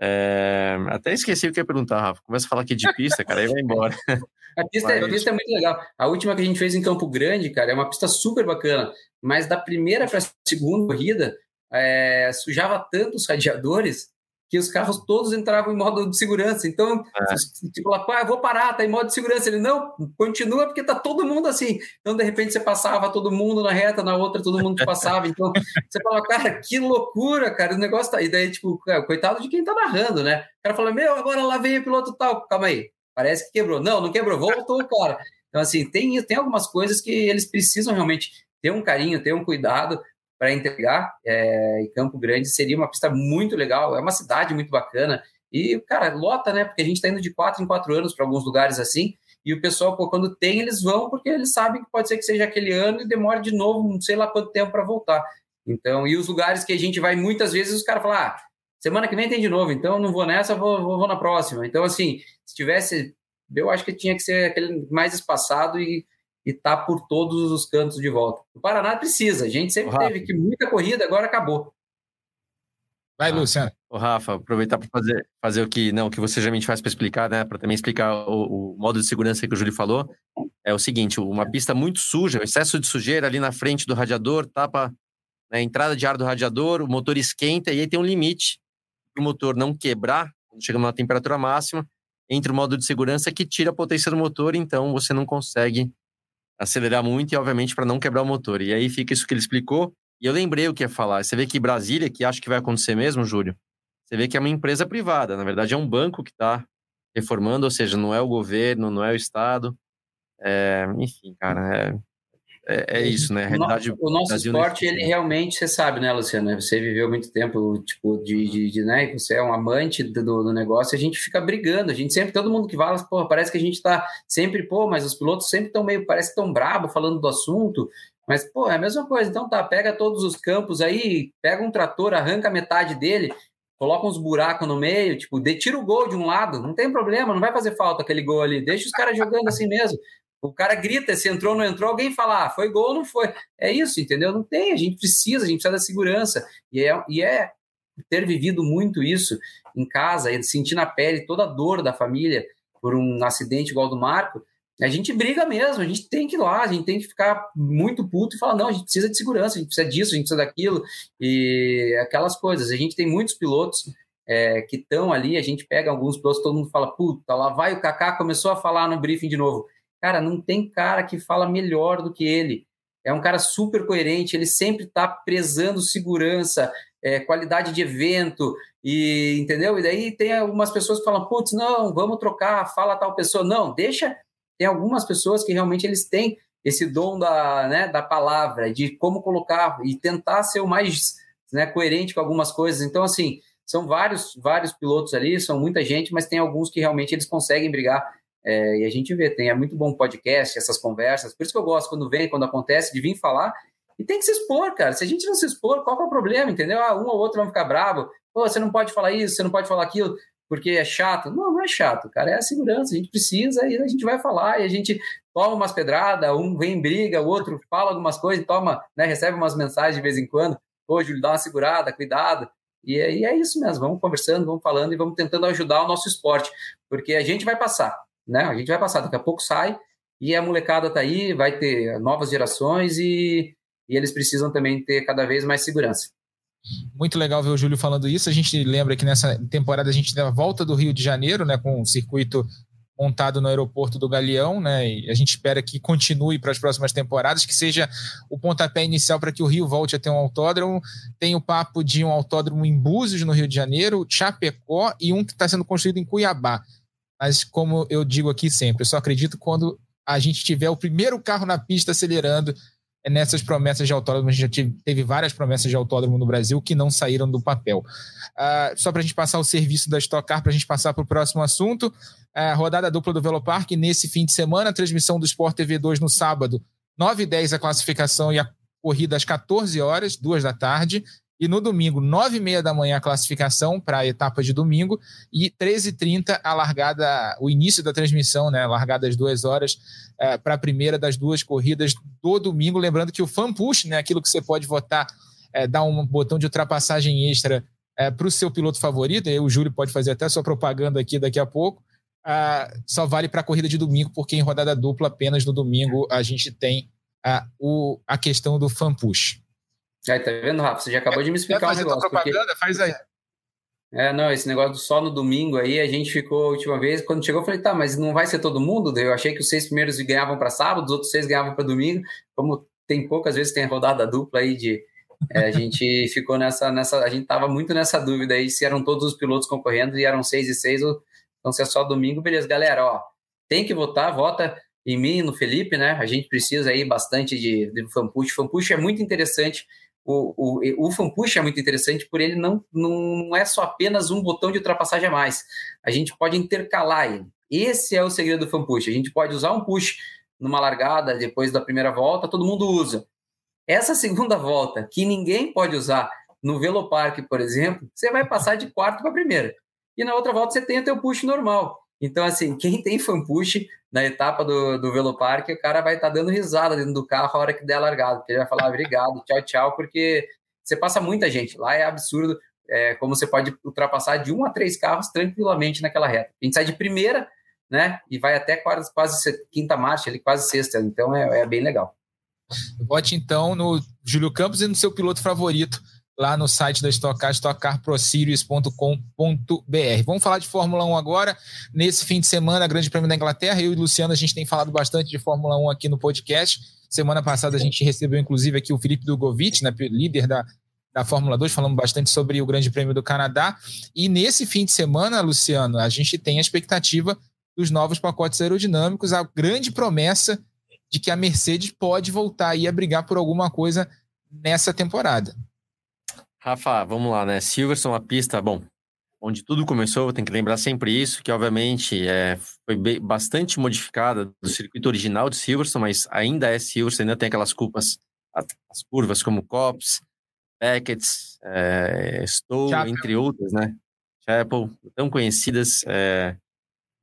É... Até esqueci o que ia perguntar, Rafa. Começa a falar aqui de pista, cara, aí vai embora. A pista, mas... a pista é muito legal. A última que a gente fez em Campo Grande, cara, é uma pista super bacana. Mas da primeira para a segunda corrida, é, sujava tanto os radiadores que os carros todos entravam em modo de segurança. Então, é. tipo, lá, ah, vou parar, tá em modo de segurança. Ele, não, continua porque tá todo mundo assim. Então, de repente, você passava todo mundo na reta, na outra todo mundo passava. Então, você fala, cara, que loucura, cara, o negócio tá... E daí, tipo, cara, coitado de quem tá narrando, né? O cara fala, meu, agora lá vem o piloto tal. Calma aí, parece que quebrou. Não, não quebrou, voltou, cara. Então, assim, tem, tem algumas coisas que eles precisam realmente ter um carinho, ter um cuidado, para entregar. É, e Campo Grande seria uma pista muito legal, é uma cidade muito bacana. E, cara, lota, né? Porque a gente está indo de quatro em quatro anos para alguns lugares assim. E o pessoal, pô, quando tem, eles vão porque eles sabem que pode ser que seja aquele ano e demore de novo, não sei lá quanto tempo para voltar. Então, e os lugares que a gente vai muitas vezes, os caras falam, ah, semana que vem tem de novo, então não vou nessa, vou, vou, vou na próxima. Então, assim, se tivesse, eu acho que tinha que ser aquele mais espaçado e e tá por todos os cantos de volta. O Paraná precisa, a gente sempre Rafa. teve que muita corrida, agora acabou. Vai, Luciano. O Rafa, aproveitar para fazer, fazer o que não, o que você geralmente faz para explicar, né? Para também explicar o, o, modo de segurança que o Júlio falou. É o seguinte: uma pista muito suja, excesso de sujeira ali na frente do radiador, tapa né, a entrada de ar do radiador, o motor esquenta e aí tem um limite o motor não quebrar, quando chegamos na temperatura máxima, entre o modo de segurança que tira a potência do motor, então você não consegue acelerar muito e, obviamente, para não quebrar o motor. E aí fica isso que ele explicou. E eu lembrei o que ia falar. Você vê que Brasília, que acho que vai acontecer mesmo, Júlio, você vê que é uma empresa privada. Na verdade, é um banco que está reformando, ou seja, não é o governo, não é o Estado. É, enfim, cara, é, é, é, isso, né? A realidade, o nosso esporte, ele realmente, você sabe, né, Luciano? Você viveu muito tempo, tipo, de, de, de né? Você é um amante do, do negócio, a gente fica brigando. A gente sempre, todo mundo que fala, pô, parece que a gente tá sempre, pô, mas os pilotos sempre estão meio, parece tão brabo falando do assunto. Mas, pô, é a mesma coisa. Então tá, pega todos os campos aí, pega um trator, arranca metade dele, coloca uns buracos no meio, tipo, tira o gol de um lado, não tem problema, não vai fazer falta aquele gol ali, deixa os caras jogando assim mesmo. O cara grita se entrou ou não entrou, alguém fala, ah, foi gol ou não foi. É isso, entendeu? Não tem, a gente precisa, a gente precisa da segurança. E é, e é ter vivido muito isso em casa, sentir na pele toda a dor da família por um acidente igual do Marco, a gente briga mesmo, a gente tem que ir lá, a gente tem que ficar muito puto e falar, não, a gente precisa de segurança, a gente precisa disso, a gente precisa daquilo, e aquelas coisas. A gente tem muitos pilotos é, que estão ali, a gente pega alguns pilotos, todo mundo fala, puta, lá vai o Kaká, começou a falar no briefing de novo. Cara, não tem cara que fala melhor do que ele. É um cara super coerente, ele sempre está prezando segurança, é, qualidade de evento, e entendeu? E daí tem algumas pessoas que falam, putz, não, vamos trocar, fala tal pessoa. Não, deixa. Tem algumas pessoas que realmente eles têm esse dom da, né, da palavra, de como colocar e tentar ser o mais né, coerente com algumas coisas. Então, assim, são vários, vários pilotos ali, são muita gente, mas tem alguns que realmente eles conseguem brigar é, e a gente vê, tem, é muito bom podcast, essas conversas. Por isso que eu gosto quando vem, quando acontece, de vir falar. E tem que se expor, cara. Se a gente não se expor, qual é o problema, entendeu? Ah, um ou outro vão ficar bravo. Pô, você não pode falar isso, você não pode falar aquilo. porque é chato. Não, não é chato, cara, é a segurança, a gente precisa e a gente vai falar e a gente toma umas pedradas, um vem briga, o outro fala algumas coisas, toma, né, recebe umas mensagens de vez em quando, ô Júlio, dá uma segurada, cuidado, e é, e é isso mesmo, vamos conversando, vamos falando e vamos tentando ajudar o nosso esporte, porque a gente vai passar, né, a gente vai passar, daqui a pouco sai e a molecada tá aí, vai ter novas gerações e, e eles precisam também ter cada vez mais segurança. Muito legal ver o Júlio falando isso. A gente lembra que nessa temporada a gente deu a volta do Rio de Janeiro, né, com o circuito montado no aeroporto do Galeão, né? E a gente espera que continue para as próximas temporadas, que seja o pontapé inicial para que o Rio volte a ter um autódromo. Tem o papo de um autódromo em Búzios, no Rio de Janeiro, Chapecó e um que está sendo construído em Cuiabá. Mas como eu digo aqui sempre, eu só acredito quando a gente tiver o primeiro carro na pista acelerando é nessas promessas de autódromo. A gente já teve várias promessas de autódromo no Brasil que não saíram do papel. Uh, só para a gente passar o serviço da Stock Car, para a gente passar para o próximo assunto. Rodada dupla do Velopark nesse fim de semana, transmissão do Sport TV 2 no sábado, 9 e 10 a classificação e a corrida às 14 horas, 2 da tarde. E no domingo, 9 e meia da manhã, a classificação para a etapa de domingo. E 13 e 30 a largada, o início da transmissão, né? Largada às duas horas é, para a primeira das duas corridas do domingo. Lembrando que o fan push, né? Aquilo que você pode votar, é, dar um botão de ultrapassagem extra é, para o seu piloto favorito. E o Júlio pode fazer até sua propaganda aqui daqui a pouco. Uh, só vale para a corrida de domingo, porque em rodada dupla, apenas no domingo, a gente tem uh, o, a questão do fan push. Aí, tá vendo, Rafa? Você já acabou de me explicar o um negócio. propaganda? Porque... Faz aí. É, não, esse negócio só no domingo aí, a gente ficou a última vez, quando chegou, eu falei, tá, mas não vai ser todo mundo? Eu achei que os seis primeiros ganhavam para sábado, os outros seis ganhavam para domingo. Como tem poucas vezes tem rodada dupla aí de. É, a gente ficou nessa, nessa. A gente tava muito nessa dúvida aí se eram todos os pilotos concorrendo e eram seis e seis, ou então se é só domingo, beleza, galera, ó. Tem que votar, vota em mim, no Felipe, né? A gente precisa aí bastante de, de fanpush. Fanpush é muito interessante o, o, o fan push é muito interessante por ele não, não é só apenas um botão de ultrapassagem a mais. A gente pode intercalar ele. Esse é o segredo do fan push. A gente pode usar um push numa largada depois da primeira volta, todo mundo usa. Essa segunda volta, que ninguém pode usar no Velopark, por exemplo, você vai passar de quarto para primeira. E na outra volta você tem o teu push normal. Então, assim, quem tem fan push na etapa do, do Velopark, o cara vai estar tá dando risada dentro do carro a hora que der a largada, porque ele vai falar obrigado, tchau, tchau, porque você passa muita gente. Lá é absurdo é, como você pode ultrapassar de um a três carros tranquilamente naquela reta. A gente sai de primeira, né, e vai até quase, quase quinta marcha, ali, quase sexta, então é, é bem legal. Vote então no Júlio Campos e no seu piloto favorito lá no site da Stock Car, stockcarprosirius.com.br. Vamos falar de Fórmula 1 agora. Nesse fim de semana, Grande Prêmio da Inglaterra, eu e o Luciano, a gente tem falado bastante de Fórmula 1 aqui no podcast. Semana passada a gente recebeu, inclusive, aqui o Felipe Dugovic, né, líder da, da Fórmula 2, falando bastante sobre o Grande Prêmio do Canadá. E nesse fim de semana, Luciano, a gente tem a expectativa dos novos pacotes aerodinâmicos, a grande promessa de que a Mercedes pode voltar aí a brigar por alguma coisa nessa temporada. Rafa, vamos lá, né? Silverstone, a pista, bom, onde tudo começou, tem que lembrar sempre isso, que obviamente é, foi bem, bastante modificada do circuito original de Silverstone, mas ainda é Silverstone, ainda tem aquelas culpas, as curvas como Cops, Beckett, é, Stowe, Chapel. entre outras, né? Chapel, tão conhecidas. É...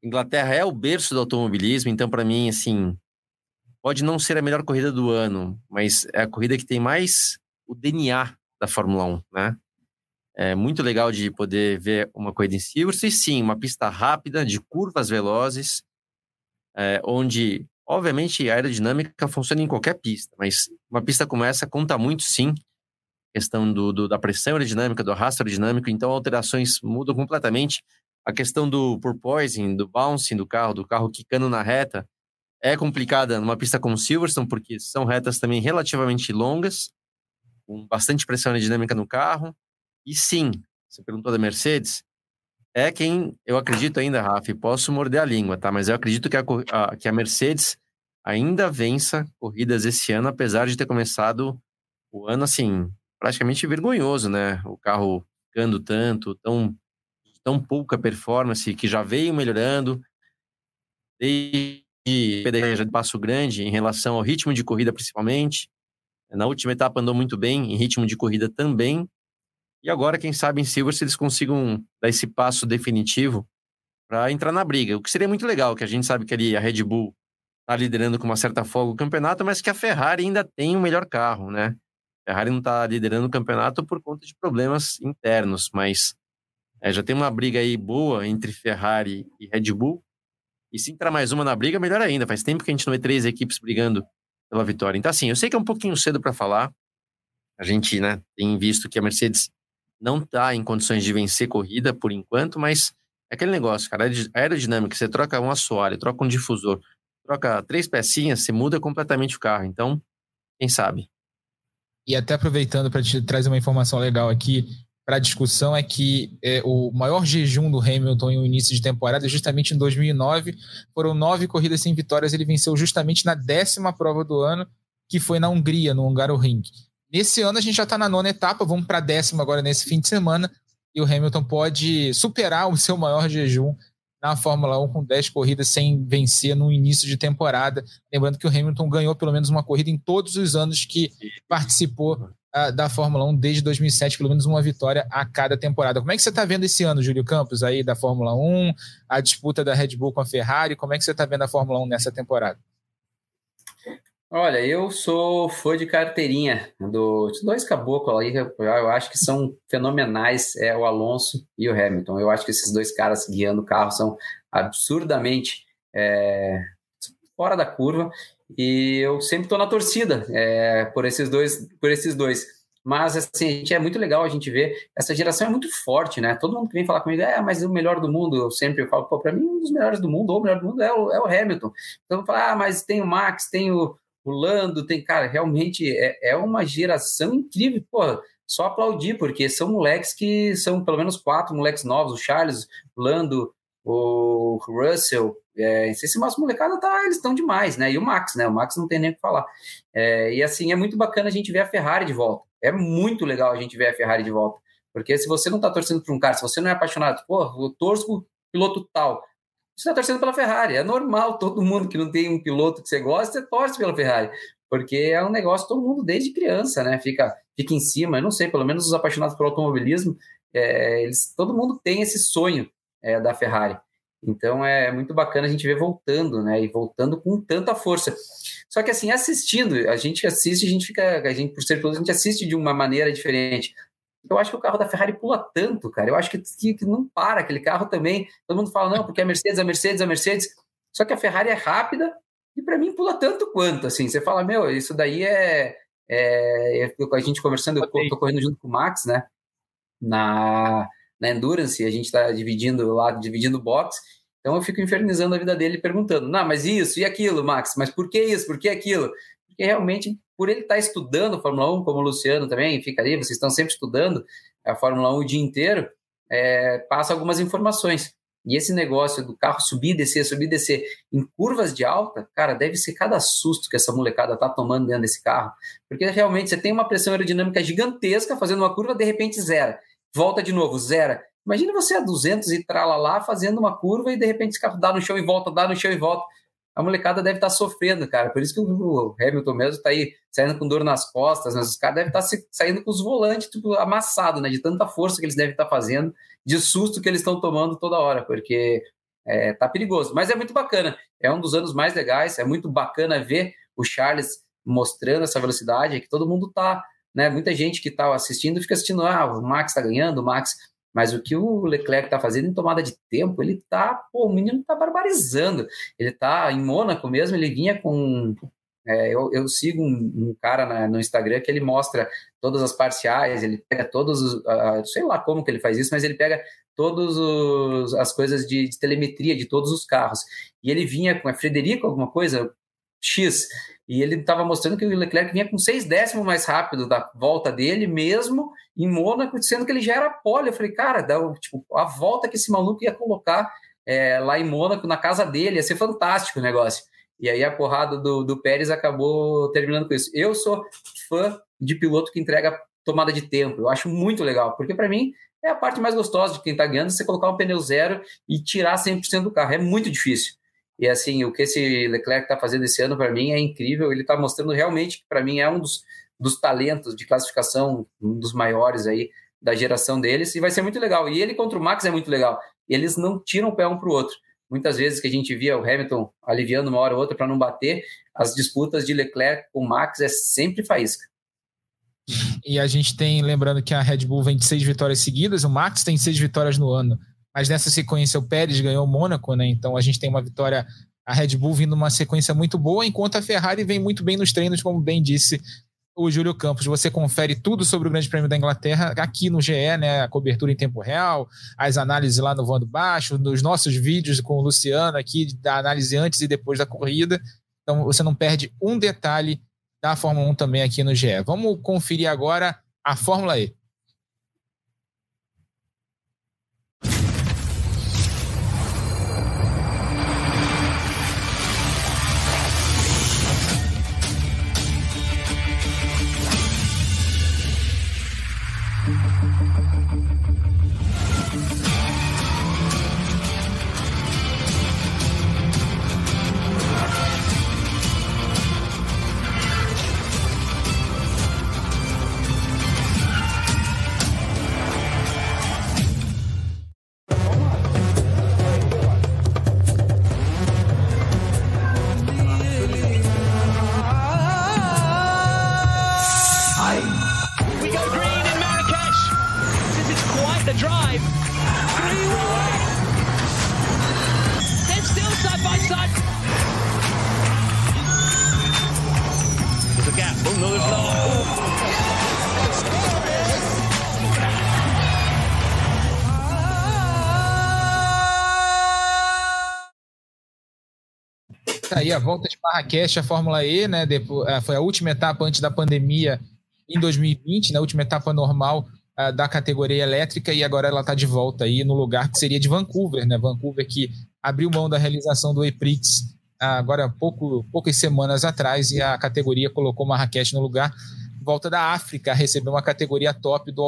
Inglaterra é o berço do automobilismo, então para mim, assim, pode não ser a melhor corrida do ano, mas é a corrida que tem mais o DNA da Fórmula 1, né? É muito legal de poder ver uma corrida em Silverstone, sim, uma pista rápida, de curvas velozes, é, onde, obviamente, a aerodinâmica funciona em qualquer pista, mas uma pista como essa conta muito, sim, questão do, do, da pressão aerodinâmica, do arrasto aerodinâmico, então alterações mudam completamente. A questão do porpoising, do bouncing do carro, do carro quicando na reta, é complicada numa pista como Silverstone, porque são retas também relativamente longas, com bastante pressão aerodinâmica no carro. E sim, você perguntou da Mercedes, é quem eu acredito ainda, Rafa, posso morder a língua, tá? Mas eu acredito que a, a, que a Mercedes ainda vença corridas esse ano, apesar de ter começado o ano assim, praticamente vergonhoso, né? O carro ficando tanto, tão, tão pouca performance, que já veio melhorando. Desde de Passo Grande em relação ao ritmo de corrida, principalmente. Na última etapa andou muito bem, em ritmo de corrida também. E agora, quem sabe em Silverstone eles consigam dar esse passo definitivo para entrar na briga. O que seria muito legal, que a gente sabe que ali a Red Bull está liderando com uma certa folga o campeonato, mas que a Ferrari ainda tem o melhor carro, né? A Ferrari não está liderando o campeonato por conta de problemas internos, mas é, já tem uma briga aí boa entre Ferrari e Red Bull. E se entrar mais uma na briga, melhor ainda. Faz tempo que a gente não vê três equipes brigando pela vitória. Então, assim, eu sei que é um pouquinho cedo para falar. A gente né, tem visto que a Mercedes não está em condições de vencer corrida por enquanto, mas é aquele negócio, cara. A aerodinâmica, você troca um assoalho, troca um difusor, troca três pecinhas, você muda completamente o carro. Então, quem sabe? E até aproveitando para te trazer uma informação legal aqui, para a discussão é que é, o maior jejum do Hamilton em um início de temporada, é justamente em 2009, foram nove corridas sem vitórias. Ele venceu justamente na décima prova do ano, que foi na Hungria, no Hungaroring. Nesse ano a gente já está na nona etapa, vamos para a décima agora nesse fim de semana, e o Hamilton pode superar o seu maior jejum na Fórmula 1 com 10 corridas sem vencer no início de temporada. Lembrando que o Hamilton ganhou pelo menos uma corrida em todos os anos que participou da Fórmula 1 desde 2007, pelo menos uma vitória a cada temporada. Como é que você está vendo esse ano, Júlio Campos, aí da Fórmula 1, a disputa da Red Bull com a Ferrari? Como é que você está vendo a Fórmula 1 nessa temporada? Olha, eu sou fã de carteirinha do dois caboclos aí, eu acho que são fenomenais, é o Alonso e o Hamilton. Eu acho que esses dois caras guiando o carro são absurdamente é, fora da curva e eu sempre estou na torcida é, por esses dois, por esses dois. Mas assim, é muito legal a gente ver. Essa geração é muito forte, né? Todo mundo que vem falar comigo, é, mas o melhor do mundo, eu sempre falo, pô, para mim, um dos melhores do mundo, ou o melhor do mundo é o, é o Hamilton. Então, falar, ah, mas tem o Max, tem o, o Lando, tem, cara, realmente é, é uma geração incrível, pô, só aplaudir, porque são moleques que são pelo menos quatro moleques novos, o Charles, o Lando, o Russell, é, esse nosso molecada tá, eles estão demais, né? E o Max, né? O Max não tem nem o que falar. É, e assim, é muito bacana a gente ver a Ferrari de volta. É muito legal a gente ver a Ferrari de volta. Porque se você não tá torcendo por um cara, se você não é apaixonado, pô, eu torço pro piloto tal. Você tá torcendo pela Ferrari. É normal, todo mundo que não tem um piloto que você gosta, você torce pela Ferrari. Porque é um negócio, todo mundo desde criança, né? Fica, fica em cima. Eu não sei, pelo menos os apaixonados por automobilismo, é, eles, todo mundo tem esse sonho é, da Ferrari. Então é muito bacana a gente ver voltando, né? E voltando com tanta força. Só que assim, assistindo, a gente assiste, a gente fica, a gente por ser piloto, a gente assiste de uma maneira diferente. Eu acho que o carro da Ferrari pula tanto, cara. Eu acho que, que, que não para aquele carro também. Todo mundo fala, não, porque a Mercedes, a Mercedes, a Mercedes. Só que a Ferrari é rápida e para mim pula tanto quanto, assim. Você fala, meu, isso daí é. é, é a gente conversando, eu tô correndo junto com o Max, né? Na, na Endurance, a gente está dividindo lá, dividindo box, então eu fico infernizando a vida dele perguntando, não, mas isso e aquilo, Max, mas por que isso, por que aquilo? Porque realmente, por ele estar tá estudando Fórmula 1, como o Luciano também, fica ali, vocês estão sempre estudando a Fórmula 1 o dia inteiro, é, passa algumas informações. E esse negócio do carro subir, descer, subir, descer em curvas de alta, cara, deve ser cada susto que essa molecada tá tomando dentro desse carro. Porque realmente você tem uma pressão aerodinâmica gigantesca fazendo uma curva, de repente zero volta de novo, zera. Imagina você a 200 e lá fazendo uma curva e de repente esse carro dá no chão e volta, dá no chão e volta. A molecada deve estar tá sofrendo, cara. Por isso que o Hamilton mesmo está aí saindo com dor nas costas, mas os caras devem estar tá saindo com os volantes tipo, amassados, né? De tanta força que eles devem estar tá fazendo, de susto que eles estão tomando toda hora, porque é, tá perigoso. Mas é muito bacana. É um dos anos mais legais. É muito bacana ver o Charles mostrando essa velocidade, que todo mundo tá né? Muita gente que está assistindo fica assistindo, ah, o Max está ganhando, o Max. Mas o que o Leclerc está fazendo em tomada de tempo, ele está, pô, o menino está barbarizando. Ele está em Mônaco mesmo, ele vinha com. É, eu, eu, sigo um, um cara na, no Instagram que ele mostra todas as parciais, ele pega todos os. Uh, sei lá como que ele faz isso, mas ele pega todas as coisas de, de, telemetria de todos os carros. E ele vinha com a Frederico, alguma coisa, X. E ele estava mostrando que o Leclerc vinha com seis décimos mais rápido da volta dele, mesmo em Mônaco, sendo que ele já era pole. Eu falei, cara, dá, tipo, a volta que esse maluco ia colocar é, lá em Mônaco, na casa dele, ia ser fantástico o negócio. E aí a porrada do, do Pérez acabou terminando com isso. Eu sou fã de piloto que entrega tomada de tempo. Eu acho muito legal, porque para mim é a parte mais gostosa de quem está ganhando, você colocar um pneu zero e tirar 100% do carro. É muito difícil. E assim, o que esse Leclerc está fazendo esse ano para mim é incrível. Ele está mostrando realmente que para mim é um dos, dos talentos de classificação, um dos maiores aí da geração deles e vai ser muito legal. E ele contra o Max é muito legal. Eles não tiram o pé um para o outro. Muitas vezes que a gente via o Hamilton aliviando uma hora ou outra para não bater, as disputas de Leclerc com o Max é sempre faísca. E a gente tem, lembrando que a Red Bull vem de seis vitórias seguidas, o Max tem seis vitórias no ano, mas nessa sequência o Pérez ganhou o Mônaco, né? Então a gente tem uma vitória, a Red Bull vindo uma sequência muito boa, enquanto a Ferrari vem muito bem nos treinos, como bem disse o Júlio Campos. Você confere tudo sobre o Grande Prêmio da Inglaterra aqui no GE, né? A cobertura em tempo real, as análises lá no Voando Baixo, nos nossos vídeos com o Luciano aqui, da análise antes e depois da corrida. Então você não perde um detalhe da Fórmula 1 também aqui no GE. Vamos conferir agora a Fórmula E. aí a volta de Marrakech, a Fórmula E, né? Depois, é, foi a última etapa antes da pandemia em 2020, na né? última etapa normal uh, da categoria elétrica, e agora ela está de volta aí no lugar que seria de Vancouver, né? Vancouver que abriu mão da realização do E-Prix uh, agora pouco, poucas semanas atrás, e a categoria colocou Marrakech no lugar. Volta da África, recebeu uma categoria top do,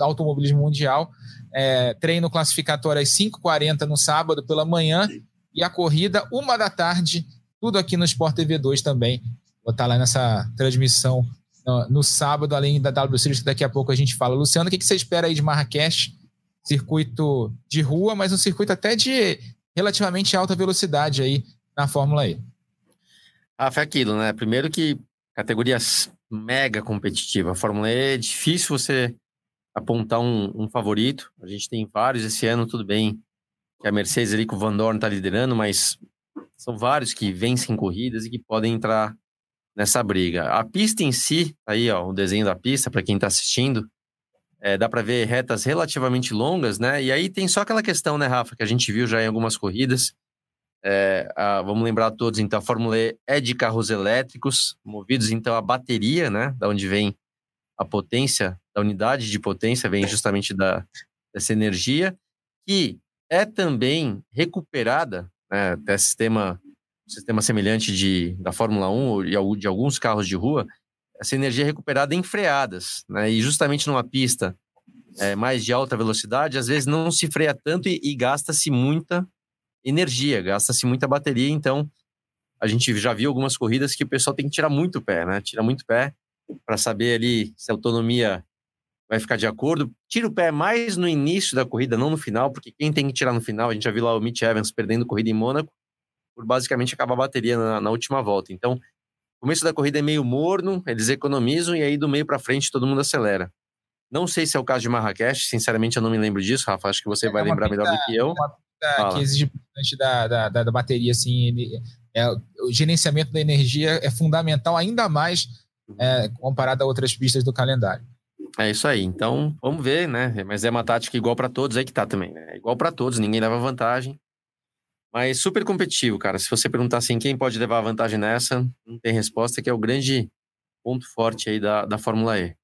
automobilismo mundial. É, treino classificatório às 5h40 no sábado pela manhã e a corrida, uma da tarde, tudo aqui no Sport TV 2 também. Vou estar lá nessa transmissão no, no sábado, além da W Series, que daqui a pouco a gente fala. Luciano, o que, que você espera aí de Marrakech? Circuito de rua, mas um circuito até de relativamente alta velocidade aí na Fórmula E. Ah, foi aquilo, né? Primeiro que categorias mega competitiva. A Fórmula E é difícil você apontar um, um, favorito. A gente tem vários esse ano, tudo bem que a Mercedes ali com o Van Dorn está liderando, mas são vários que vencem corridas e que podem entrar nessa briga. A pista em si, aí ó, o desenho da pista para quem está assistindo, é, dá para ver retas relativamente longas, né? E aí tem só aquela questão, né, Rafa, que a gente viu já em algumas corridas. É, a, vamos lembrar todos, então, a Fórmula E é de carros elétricos, movidos então a bateria, né? Da onde vem a potência, da unidade de potência, vem justamente da, dessa energia, que é também recuperada, né, até sistema, sistema semelhante de, da Fórmula 1 e de alguns carros de rua, essa energia é recuperada em freadas. Né, e justamente numa pista é, mais de alta velocidade, às vezes não se freia tanto e, e gasta-se muita energia, gasta-se muita bateria. Então, a gente já viu algumas corridas que o pessoal tem que tirar muito pé, né? Tira muito pé para saber ali se a autonomia vai ficar de acordo. Tira o pé mais no início da corrida, não no final, porque quem tem que tirar no final, a gente já viu lá o Mitch Evans perdendo corrida em Mônaco, por basicamente acabar a bateria na, na última volta. Então, o começo da corrida é meio morno, eles economizam e aí do meio para frente todo mundo acelera. Não sei se é o caso de Marrakech, sinceramente eu não me lembro disso, Rafa, acho que você é vai lembrar melhor do que eu. É uma que exige bastante da, da, da, da bateria, assim, ele, é, o gerenciamento da energia é fundamental, ainda mais é, comparado a outras pistas do calendário. É isso aí. Então, vamos ver, né? Mas é uma tática igual para todos, aí que tá também, né? Igual para todos, ninguém leva vantagem. Mas super competitivo, cara. Se você perguntar assim, quem pode levar vantagem nessa, não tem resposta, que é o grande ponto forte aí da, da Fórmula E.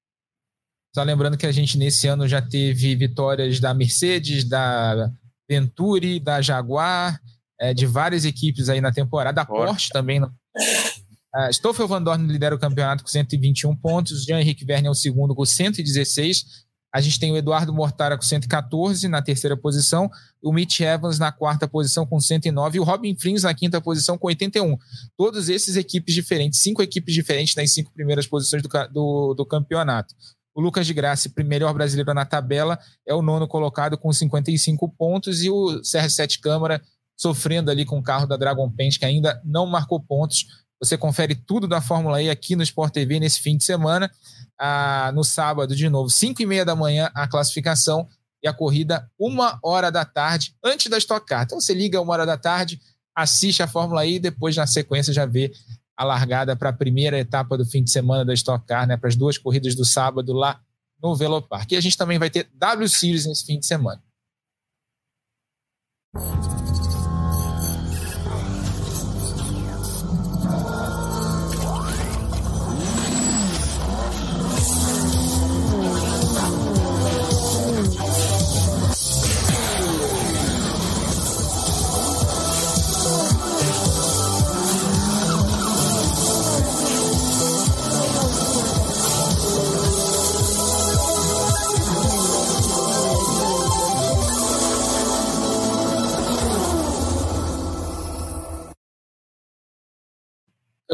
Só lembrando que a gente nesse ano já teve vitórias da Mercedes, da Venturi, da Jaguar, é, de várias equipes aí na temporada, da Porsche, Porsche também. Uh, Stoffel Van Dorn lidera o campeonato com 121 pontos, Jean-Henrique Verne é o segundo com 116. A gente tem o Eduardo Mortara com 114 na terceira posição, o Mitch Evans na quarta posição com 109 e o Robin Frins na quinta posição com 81. Todos esses equipes diferentes, cinco equipes diferentes nas cinco primeiras posições do, do, do campeonato. O Lucas de Graça, melhor brasileiro na tabela, é o nono colocado com 55 pontos e o CR7 Câmara sofrendo ali com o carro da Dragon Paint, que ainda não marcou pontos. Você confere tudo da Fórmula E aqui no Sport TV nesse fim de semana. Ah, no sábado, de novo, 5 e meia da manhã, a classificação e a corrida, uma hora da tarde, antes da Stock Car. Então você liga uma hora da tarde, assiste a Fórmula E e depois, na sequência, já vê a largada para a primeira etapa do fim de semana da Stock Car, né, para as duas corridas do sábado lá no Velopark. E a gente também vai ter W Series nesse fim de semana.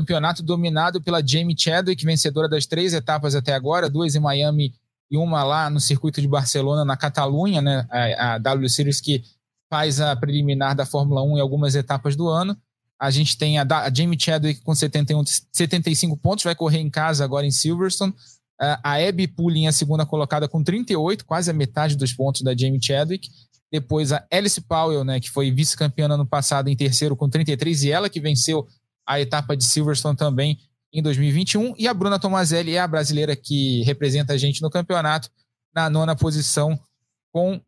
Campeonato dominado pela Jamie Chadwick, vencedora das três etapas até agora, duas em Miami e uma lá no circuito de Barcelona, na Catalunha, né? A, a W Series que faz a preliminar da Fórmula 1 em algumas etapas do ano. A gente tem a, a Jamie Chadwick com 71, 75 pontos, vai correr em casa agora em Silverstone. A Abby Poolin, a segunda colocada, com 38, quase a metade dos pontos da Jamie Chadwick. Depois a Alice Powell, né, que foi vice-campeã ano passado em terceiro com 33, e ela que venceu a etapa de Silverstone também em 2021. E a Bruna Tomazelli é a brasileira que representa a gente no campeonato, na nona posição, com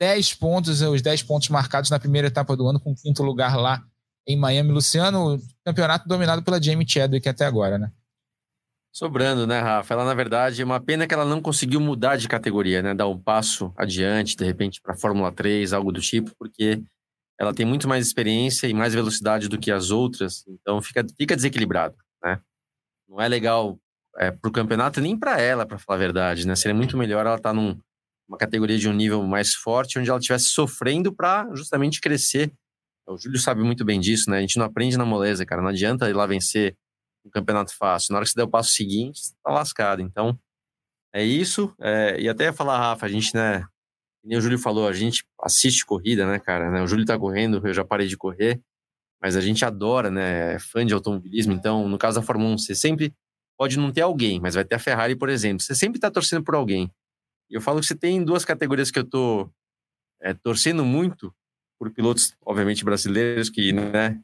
10 pontos, os 10 pontos marcados na primeira etapa do ano, com quinto lugar lá em Miami. Luciano, campeonato dominado pela Jamie Chadwick até agora, né? Sobrando, né, Rafa? Ela, na verdade, é uma pena que ela não conseguiu mudar de categoria, né? Dar um passo adiante, de repente, para Fórmula 3, algo do tipo, porque ela tem muito mais experiência e mais velocidade do que as outras, então fica, fica desequilibrado, né? Não é legal é, para o campeonato nem para ela, para falar a verdade, né? Seria muito melhor ela estar tá numa categoria de um nível mais forte, onde ela estivesse sofrendo para justamente crescer. O Júlio sabe muito bem disso, né? A gente não aprende na moleza, cara. Não adianta ir lá vencer um campeonato fácil. Na hora que você der o passo seguinte, você tá lascado. Então, é isso. É, e até falar, Rafa, a gente, né, nem o Júlio falou, a gente assiste corrida, né, cara? Né? O Júlio tá correndo, eu já parei de correr, mas a gente adora, né? É fã de automobilismo. Então, no caso da Fórmula 1, você sempre pode não ter alguém, mas vai ter a Ferrari, por exemplo. Você sempre tá torcendo por alguém. E eu falo que você tem duas categorias que eu tô é, torcendo muito por pilotos, obviamente, brasileiros, que, né?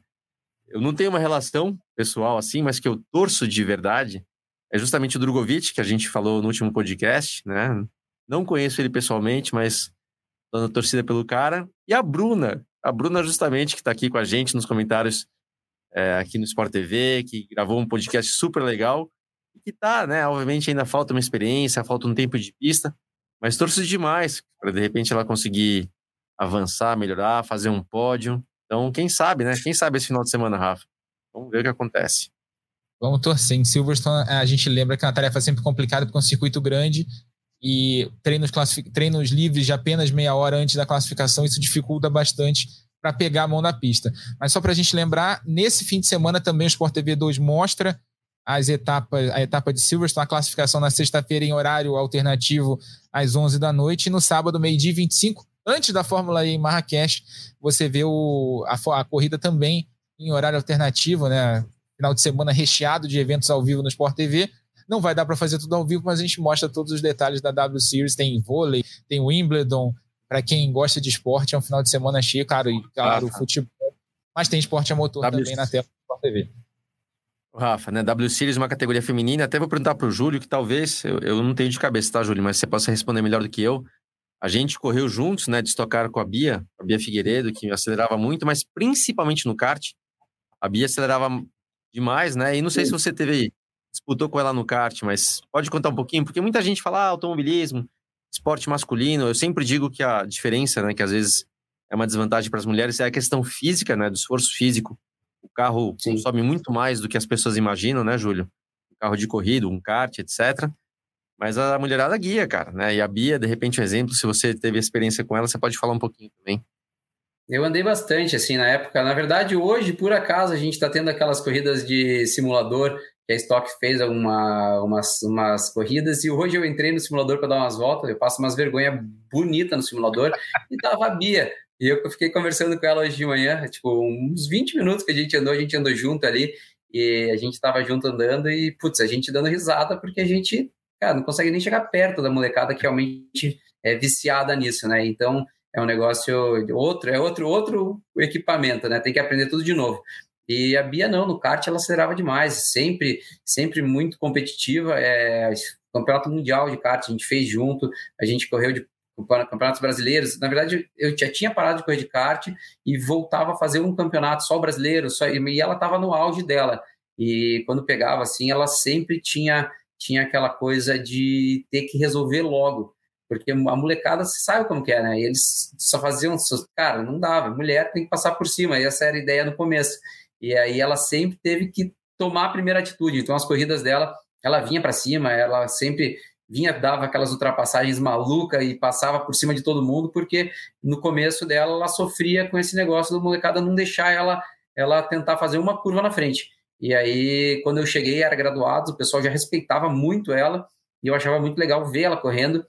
Eu não tenho uma relação pessoal assim, mas que eu torço de verdade. É justamente o Drogovic, que a gente falou no último podcast, né? Não conheço ele pessoalmente, mas dando torcida pelo cara. E a Bruna, a Bruna justamente, que está aqui com a gente nos comentários é, aqui no Sport TV, que gravou um podcast super legal, e que tá, né, obviamente ainda falta uma experiência, falta um tempo de pista, mas torço demais para de repente ela conseguir avançar, melhorar, fazer um pódio. Então, quem sabe, né? Quem sabe esse final de semana, Rafa? Vamos ver o que acontece. Vamos torcer. Em Silverstone, a gente lembra que é uma tarefa sempre complicada, porque é um circuito grande e treinos, treinos livres de apenas meia hora antes da classificação, isso dificulta bastante para pegar a mão na pista. Mas só para a gente lembrar, nesse fim de semana também o Sport TV 2 mostra as etapas, a etapa de Silverstone, a classificação na sexta-feira em horário alternativo às 11 da noite, e no sábado, meio-dia 25, antes da Fórmula E em Marrakech, você vê o, a, a corrida também em horário alternativo, né? Final de semana recheado de eventos ao vivo no Sport TV. Não vai dar para fazer tudo ao vivo, mas a gente mostra todos os detalhes da W Series. Tem vôlei, tem Wimbledon. Para quem gosta de esporte, é um final de semana cheio, claro, e claro, ah, futebol. Mas tem esporte a motor w... também na tela da TV. Rafa, né? W Series é uma categoria feminina. Até vou perguntar para o Júlio, que talvez, eu, eu não tenho de cabeça, tá, Júlio? Mas você possa responder melhor do que eu. A gente correu juntos, né? De estocar com a Bia, a Bia Figueiredo, que acelerava muito, mas principalmente no kart. A Bia acelerava demais, né? E não sei Sim. se você teve disputou com ela no kart, mas pode contar um pouquinho? Porque muita gente fala ah, automobilismo, esporte masculino. Eu sempre digo que a diferença, né, que às vezes é uma desvantagem para as mulheres, é a questão física, né, do esforço físico. O carro Sim. consome muito mais do que as pessoas imaginam, né, Júlio? Um carro de corrida, um kart, etc. Mas a mulherada guia, cara, né? E a Bia, de repente, um exemplo, se você teve experiência com ela, você pode falar um pouquinho também. Eu andei bastante, assim, na época. Na verdade, hoje, por acaso, a gente está tendo aquelas corridas de simulador que a Stock fez uma, umas, umas corridas e hoje eu entrei no simulador para dar umas voltas, eu passo umas vergonha bonita no simulador e tava a Bia. E eu fiquei conversando com ela hoje de manhã, tipo, uns 20 minutos que a gente andou, a gente andou junto ali e a gente tava junto andando e, putz, a gente dando risada porque a gente, cara, não consegue nem chegar perto da molecada que realmente é viciada nisso, né? Então, é um negócio outro, é outro outro equipamento, né? Tem que aprender tudo de novo. E a Bia não, no kart ela acelerava demais, sempre, sempre muito competitiva. É, campeonato mundial de kart a gente fez junto, a gente correu de campeonatos brasileiros. Na verdade, eu já tinha parado de correr de kart e voltava a fazer um campeonato só brasileiro, só, e ela estava no auge dela. E quando pegava assim, ela sempre tinha tinha aquela coisa de ter que resolver logo. Porque a molecada, sabe como que é, né? Eles só faziam, cara, não dava. Mulher tem que passar por cima. E essa era a ideia no começo. E aí ela sempre teve que tomar a primeira atitude. Então as corridas dela, ela vinha para cima, ela sempre vinha, dava aquelas ultrapassagens malucas e passava por cima de todo mundo, porque no começo dela ela sofria com esse negócio do molecada não deixar ela, ela tentar fazer uma curva na frente. E aí, quando eu cheguei, era graduado, o pessoal já respeitava muito ela, e eu achava muito legal ver ela correndo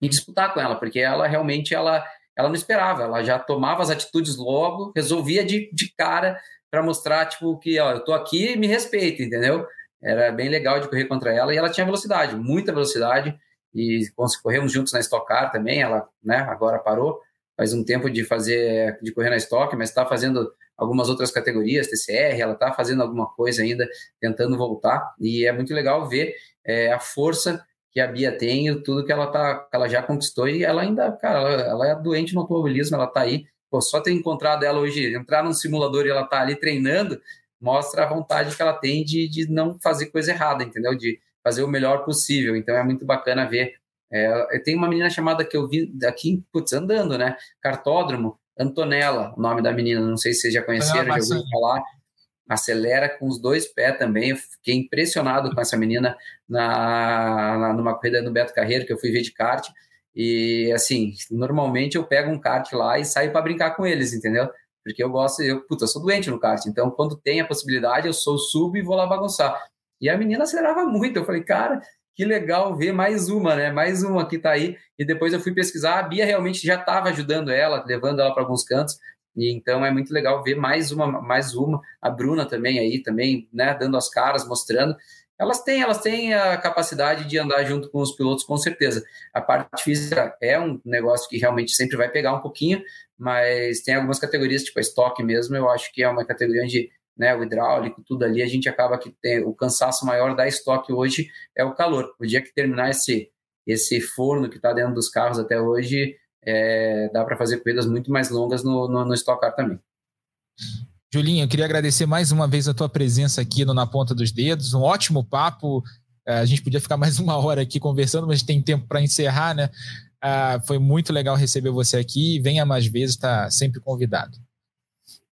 e disputar com ela, porque ela realmente ela, ela não esperava, ela já tomava as atitudes logo, resolvia de, de cara para mostrar, tipo, que ó, eu tô aqui me respeita, entendeu? Era bem legal de correr contra ela e ela tinha velocidade, muita velocidade. E corremos juntos na Stock Car também, ela né, agora parou, faz um tempo de fazer, de correr na Stock, mas está fazendo algumas outras categorias, TCR, ela está fazendo alguma coisa ainda, tentando voltar. E é muito legal ver é, a força que a Bia tem, tudo que ela, tá, que ela já conquistou. E ela ainda, cara, ela, ela é doente no automobilismo, ela está aí Pô, só ter encontrado ela hoje, entrar num simulador e ela tá ali treinando, mostra a vontade que ela tem de, de não fazer coisa errada, entendeu? De fazer o melhor possível. Então é muito bacana ver. É, tem uma menina chamada que eu vi aqui, putz, andando, né? Cartódromo, Antonella, o nome da menina, não sei se vocês já conheceram, já ouviram falar. Acelera com os dois pés também. Eu fiquei impressionado com essa menina na, na, numa corrida no Beto Carreiro, que eu fui ver de kart. E assim, normalmente eu pego um kart lá e saio para brincar com eles, entendeu? Porque eu gosto, eu, puta, eu sou doente no kart, então quando tem a possibilidade, eu sou sub e vou lá bagunçar. E a menina acelerava muito, eu falei, cara, que legal ver mais uma, né? Mais uma que tá aí. E depois eu fui pesquisar, a Bia realmente já estava ajudando ela, levando ela para alguns cantos. E então é muito legal ver mais uma, mais uma, a Bruna também aí, também, né, dando as caras, mostrando. Elas têm, elas têm a capacidade de andar junto com os pilotos, com certeza. A parte física é um negócio que realmente sempre vai pegar um pouquinho, mas tem algumas categorias, tipo a estoque mesmo, eu acho que é uma categoria onde né, o hidráulico, tudo ali, a gente acaba que tem o cansaço maior da estoque hoje é o calor. O dia que terminar esse, esse forno que está dentro dos carros até hoje, é, dá para fazer corridas muito mais longas no, no, no Stock Car também. Julinho, eu queria agradecer mais uma vez a tua presença aqui no Na Ponta dos Dedos. Um ótimo papo. É, a gente podia ficar mais uma hora aqui conversando, mas tem tempo para encerrar, né? Ah, foi muito legal receber você aqui. Venha mais vezes, está sempre convidado.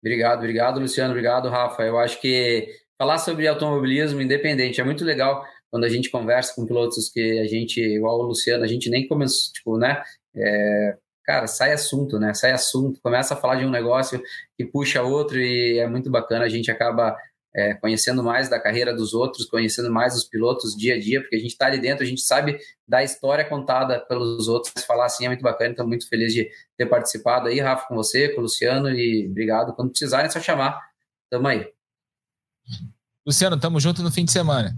Obrigado, obrigado, Luciano. Obrigado, Rafa. Eu acho que falar sobre automobilismo independente é muito legal quando a gente conversa com pilotos que a gente, igual o Luciano, a gente nem começou, tipo, né? É, cara, sai assunto, né? Sai assunto, começa a falar de um negócio que puxa outro e é muito bacana. A gente acaba é, conhecendo mais da carreira dos outros, conhecendo mais os pilotos dia a dia, porque a gente está ali dentro, a gente sabe da história contada pelos outros. Falar assim é muito bacana, então muito feliz de ter participado aí, Rafa, com você, com o Luciano, e obrigado. Quando precisarem, é só chamar. Tamo aí. Luciano, tamo junto no fim de semana.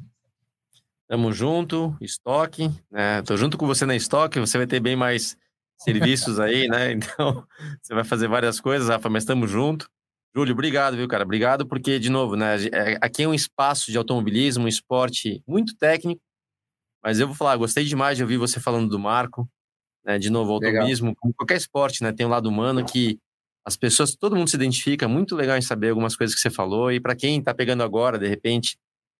Tamo junto, estoque. Né? Tô junto com você na estoque, você vai ter bem mais serviços aí, né? Então, você vai fazer várias coisas, Rafa, mas estamos junto. Júlio, obrigado, viu, cara? Obrigado, porque, de novo, né? É, aqui é um espaço de automobilismo, um esporte muito técnico, mas eu vou falar, gostei demais de ouvir você falando do Marco, né? De novo, automobilismo, legal. como qualquer esporte, né? Tem um lado humano que as pessoas, todo mundo se identifica, muito legal em saber algumas coisas que você falou, e para quem tá pegando agora, de repente,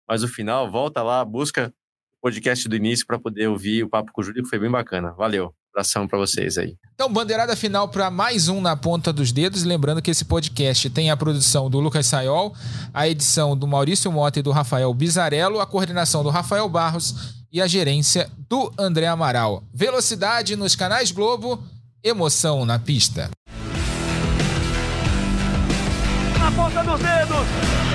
mas o final, volta lá, busca o podcast do início para poder ouvir o papo com o Júlio, que foi bem bacana. Valeu abração para vocês aí. Então, bandeirada final para mais um na ponta dos dedos. Lembrando que esse podcast tem a produção do Lucas Sayol, a edição do Maurício Mota e do Rafael Bizarello, a coordenação do Rafael Barros e a gerência do André Amaral. Velocidade nos canais Globo, emoção na pista. Na ponta dos dedos.